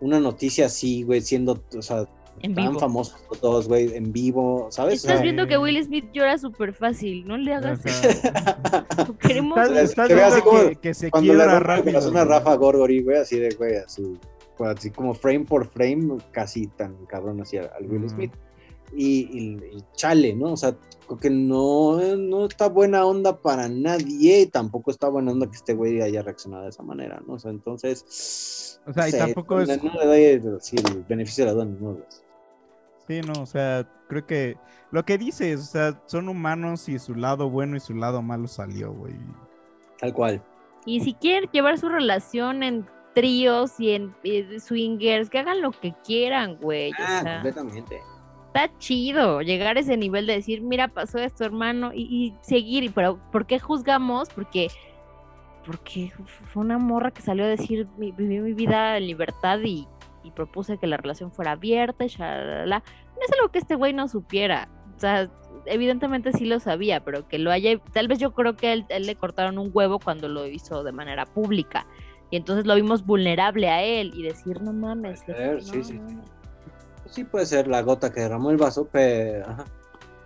D: una noticia así, güey, siendo, o sea,
B: En
D: tan
B: vivo.
D: famosos los dos, güey, en vivo, ¿sabes?
B: Estás viendo que Will Smith llora súper fácil, no le hagas eso. Queremos...
C: Estás,
D: Se-
C: estás viendo
D: así como
C: que, que se
D: Cuando le
C: quiebra
D: el
C: rápido.
D: corazón a
C: güey.
D: Rafa Gorgori, güey, así de, güey, así, pues, así como frame por frame, casi tan cabrón así al, Will
C: Ujú.
D: Smith. Y, y- y chale, ¿no? O sea, que no, no está buena onda para nadie, tampoco está buena onda que este güey haya reaccionado de esa manera, ¿no? O sea, entonces...
C: O sea, y
D: no sé,
C: tampoco
D: no,
C: es-
D: no le doy el, sí, el beneficio de la duda, los-
C: Sí, no, o sea, creo que lo que dices, o sea, son humanos y su lado bueno y su lado malo salió, güey.
D: Tal cual.
B: Y si quieren llevar su relación en tríos y en eh, swingers, que hagan lo que quieran, güey. o
D: Ah,
B: sea.
D: completamente.
B: está chido llegar a ese nivel de decir, mira, pasó esto, hermano, y, y seguir. Pero, ¿por qué juzgamos? Porque, porque fue una morra que salió a decir, "Mi- viví mi vida en libertad y, y propuse que la relación fuera abierta y shalala. No es algo que este güey no supiera. O sea, evidentemente sí lo sabía, pero que lo haya, tal vez yo creo que él, le cortaron un huevo cuando lo hizo de manera pública. Y entonces lo vimos vulnerable a él y decir, no mames.
D: Puede ser,
B: no,
D: sí, sí.
B: no, no".
D: Sí puede ser la gota que derramó el vaso, pero... ajá.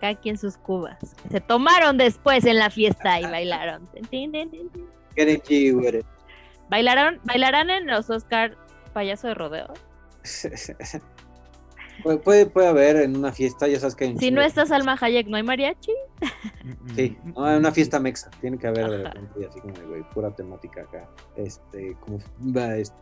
B: cada quien sus cubas. Se tomaron después en la fiesta y bailaron. ¿Bailaron, ¿Bailarán en los Oscar payaso de rodeo?
D: puede, puede, puede haber en una fiesta, ya sabes que hay
B: Si no
D: de-
B: está Salma Hayek, ¿no hay mariachi?
D: Sí, no, en una fiesta mexa, tiene que haber de repente así como, güey, pura temática acá. Este, como es-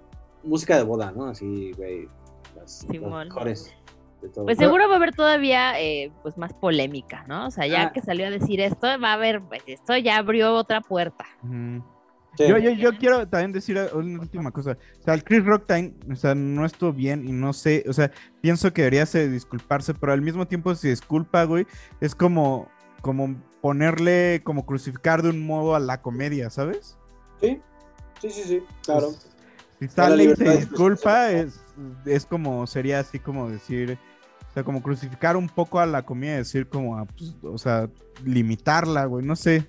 D: música de boda, ¿no? Así, güey, las, mejores de todo.
B: Pues seguro va a haber todavía eh, pues más polémica, ¿no? O sea, ya
D: Ah.
B: que salió a decir esto, va a haber, pues esto ya abrió otra puerta.
C: Ujú.
D: Sí.
C: Yo, yo, yo quiero también decir una última cosa. O sea, el Chris Rock también, o sea, no estuvo bien y no sé, o sea, pienso que debería ser disculparse, pero al mismo tiempo si disculpa, güey, es como, como ponerle, como crucificar de un modo a la comedia, ¿sabes?
D: Sí, sí, sí, sí, claro.
C: Pues, si
D: Está la
C: sale y
D: libertad
C: se disculpa, es, es como, sería así como decir, o sea, como crucificar un poco a la comedia, decir como, a, pues, o sea, limitarla, güey, no sé,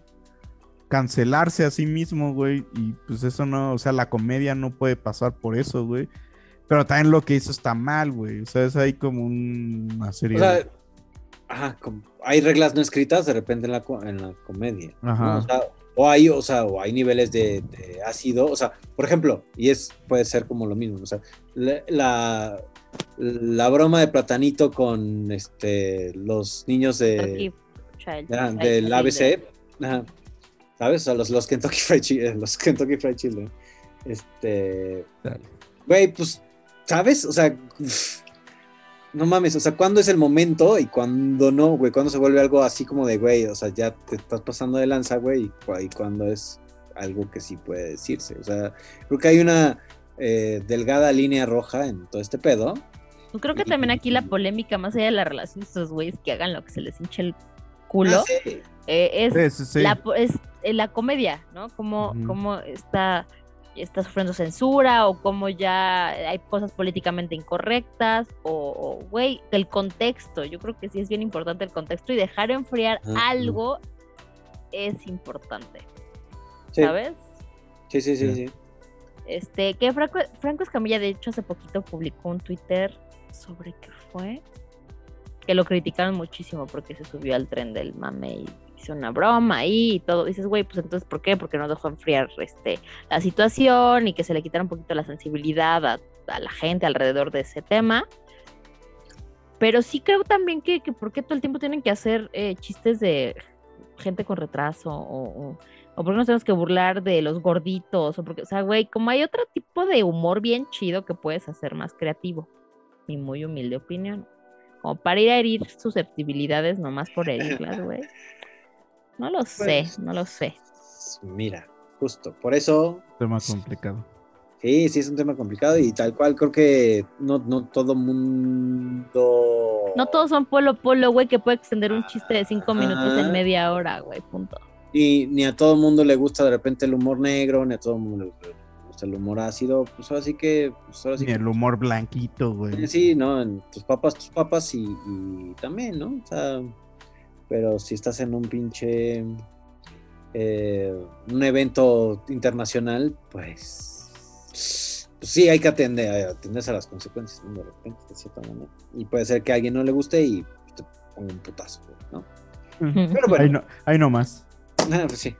C: cancelarse a sí mismo, güey, y pues eso no, o sea, la comedia no puede pasar por eso, güey. Pero también lo que hizo está mal, güey. O sea, es ahí como un- una serie.
D: O sea, ajá, como- hay reglas no escritas de repente en la, en la comedia. ¿no?
C: Ajá.
D: O, sea, o hay, o sea, o hay niveles de, de ácido. O sea, por ejemplo, y es puede ser como lo mismo. O sea, la, la, la broma de platanito con este los niños de,
B: Turkey Child- Child
D: del
B: Child.
D: ABC. ajá, ¿Sabes? O sea, los, los Kentucky Fried Children. Los Kentucky Fried Children. Este. Güey, pues, ¿sabes? O sea, uf, no mames, o sea, ¿cuándo es el momento y cuándo no, güey? ¿Cuándo se vuelve algo así como de, güey, o sea, ya te estás pasando de lanza, güey? Y, cu- y cuándo es algo que sí puede decirse. O sea, creo que hay una eh, delgada línea roja en todo este pedo.
B: Pues creo que también aquí la polémica, más allá de la relación de estos güeyes que hagan lo que se les hinche el culo,
D: Ah, sí.
B: Eh, es,
C: Sí, sí, sí.
B: La, es eh, la comedia, ¿no? Como,
C: Ujú.
B: como está está sufriendo censura o cómo ya hay cosas políticamente incorrectas o, güey, el contexto. Yo creo que sí es bien importante el contexto y dejar enfriar algo es importante,
D: Sí.
B: ¿sabes?
D: Sí, sí, sí, sí.
B: Este, que Franco, Franco Escamilla, de hecho, hace poquito publicó un Twitter sobre qué fue. Que lo criticaron muchísimo porque se subió al tren del mame y hizo una broma ahí y todo. Dices, güey, pues entonces, ¿por qué? Porque no dejó enfriar este, la situación y que se le quitara un poquito la sensibilidad a, a la gente alrededor de ese tema. Pero sí creo también que, que ¿por qué todo el tiempo tienen que hacer eh, chistes de gente con retraso o, o, o por qué nos tenemos que burlar de los gorditos o porque, o sea, güey, como hay otro tipo de humor bien chido que puedes hacer más creativo. Mi muy humilde opinión. Como para ir a herir susceptibilidades nomás por herirlas, güey. No lo sé,
D: Pues,
B: no lo sé.
D: Mira, justo, por eso
C: Tema complicado.
D: Sí, sí, es un tema complicado y tal cual creo que no, no todo mundo...
B: No todos son polo polo, güey, que puede extender un chiste de cinco minutos
D: Ajá.
B: en media hora, güey, punto.
D: Y ni a todo mundo le gusta de repente el humor negro, ni a todo mundo le gusta el humor ácido, pues ahora sí que... Pues ahora sí
C: Ni
D: que-
C: el humor blanquito, güey.
D: Sí, no, en tus papas, tus papas y, y también, ¿no? O sea, pero si estás en un pinche... eh, un evento internacional, pues, pues sí, hay que atender, atenderse a las consecuencias, ¿no? De repente, de cierta manera. Y puede ser que a alguien no le guste y te ponga un putazo, ¿no? Pero bueno.
C: Ahí no, ahí no más.
D: Ah, pues sí.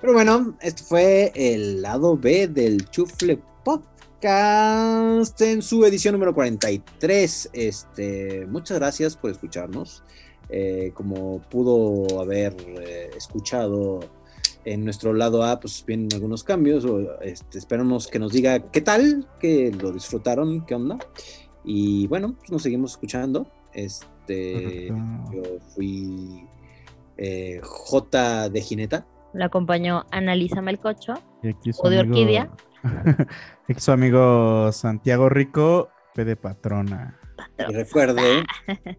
D: Pero bueno, este fue el lado B del Chufle Podcast en su edición número 43. Este, muchas gracias por escucharnos. Eh, como pudo haber eh, escuchado en nuestro lado A, pues vienen algunos cambios. o, este, esperamos que nos diga qué tal, que lo disfrutaron, qué onda. Y bueno, pues nos seguimos escuchando. Este, yo fui eh, J de Jineta.
B: Le acompañó Analisa Melcocho.
C: Y aquí su
B: O de
C: amigo-
B: orquídea.
C: aquí su amigo Santiago Rico, P de patrona.
D: Y recuerde,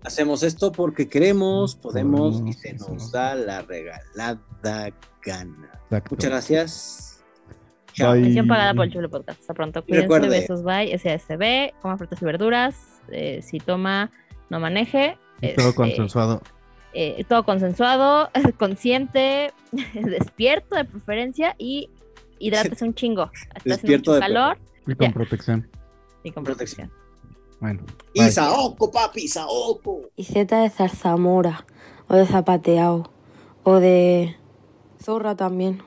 D: hacemos esto porque queremos, podemos y se nos da la regalada gana.
C: Exacto.
D: Muchas gracias. Chao.
C: Bye.
B: Mención pagada por el Chulo Podcast. Hasta pronto. Cuídense, besos, bye. SASB, coma frutas y verduras. eh, si toma, no maneje.
C: Y todo
B: este,
C: consensuado.
B: eh, todo consensuado, consciente, despierto de preferencia y hidrátese un chingo. Estás en
D: Despierto
B: mucho
D: de
B: calor
C: Y con protección.
B: y con protección.
C: Bueno.
D: Y
C: bye.
D: Saoco, papi, Saoco.
A: Y Z de zarzamora, o de zapateado, o de zorra también.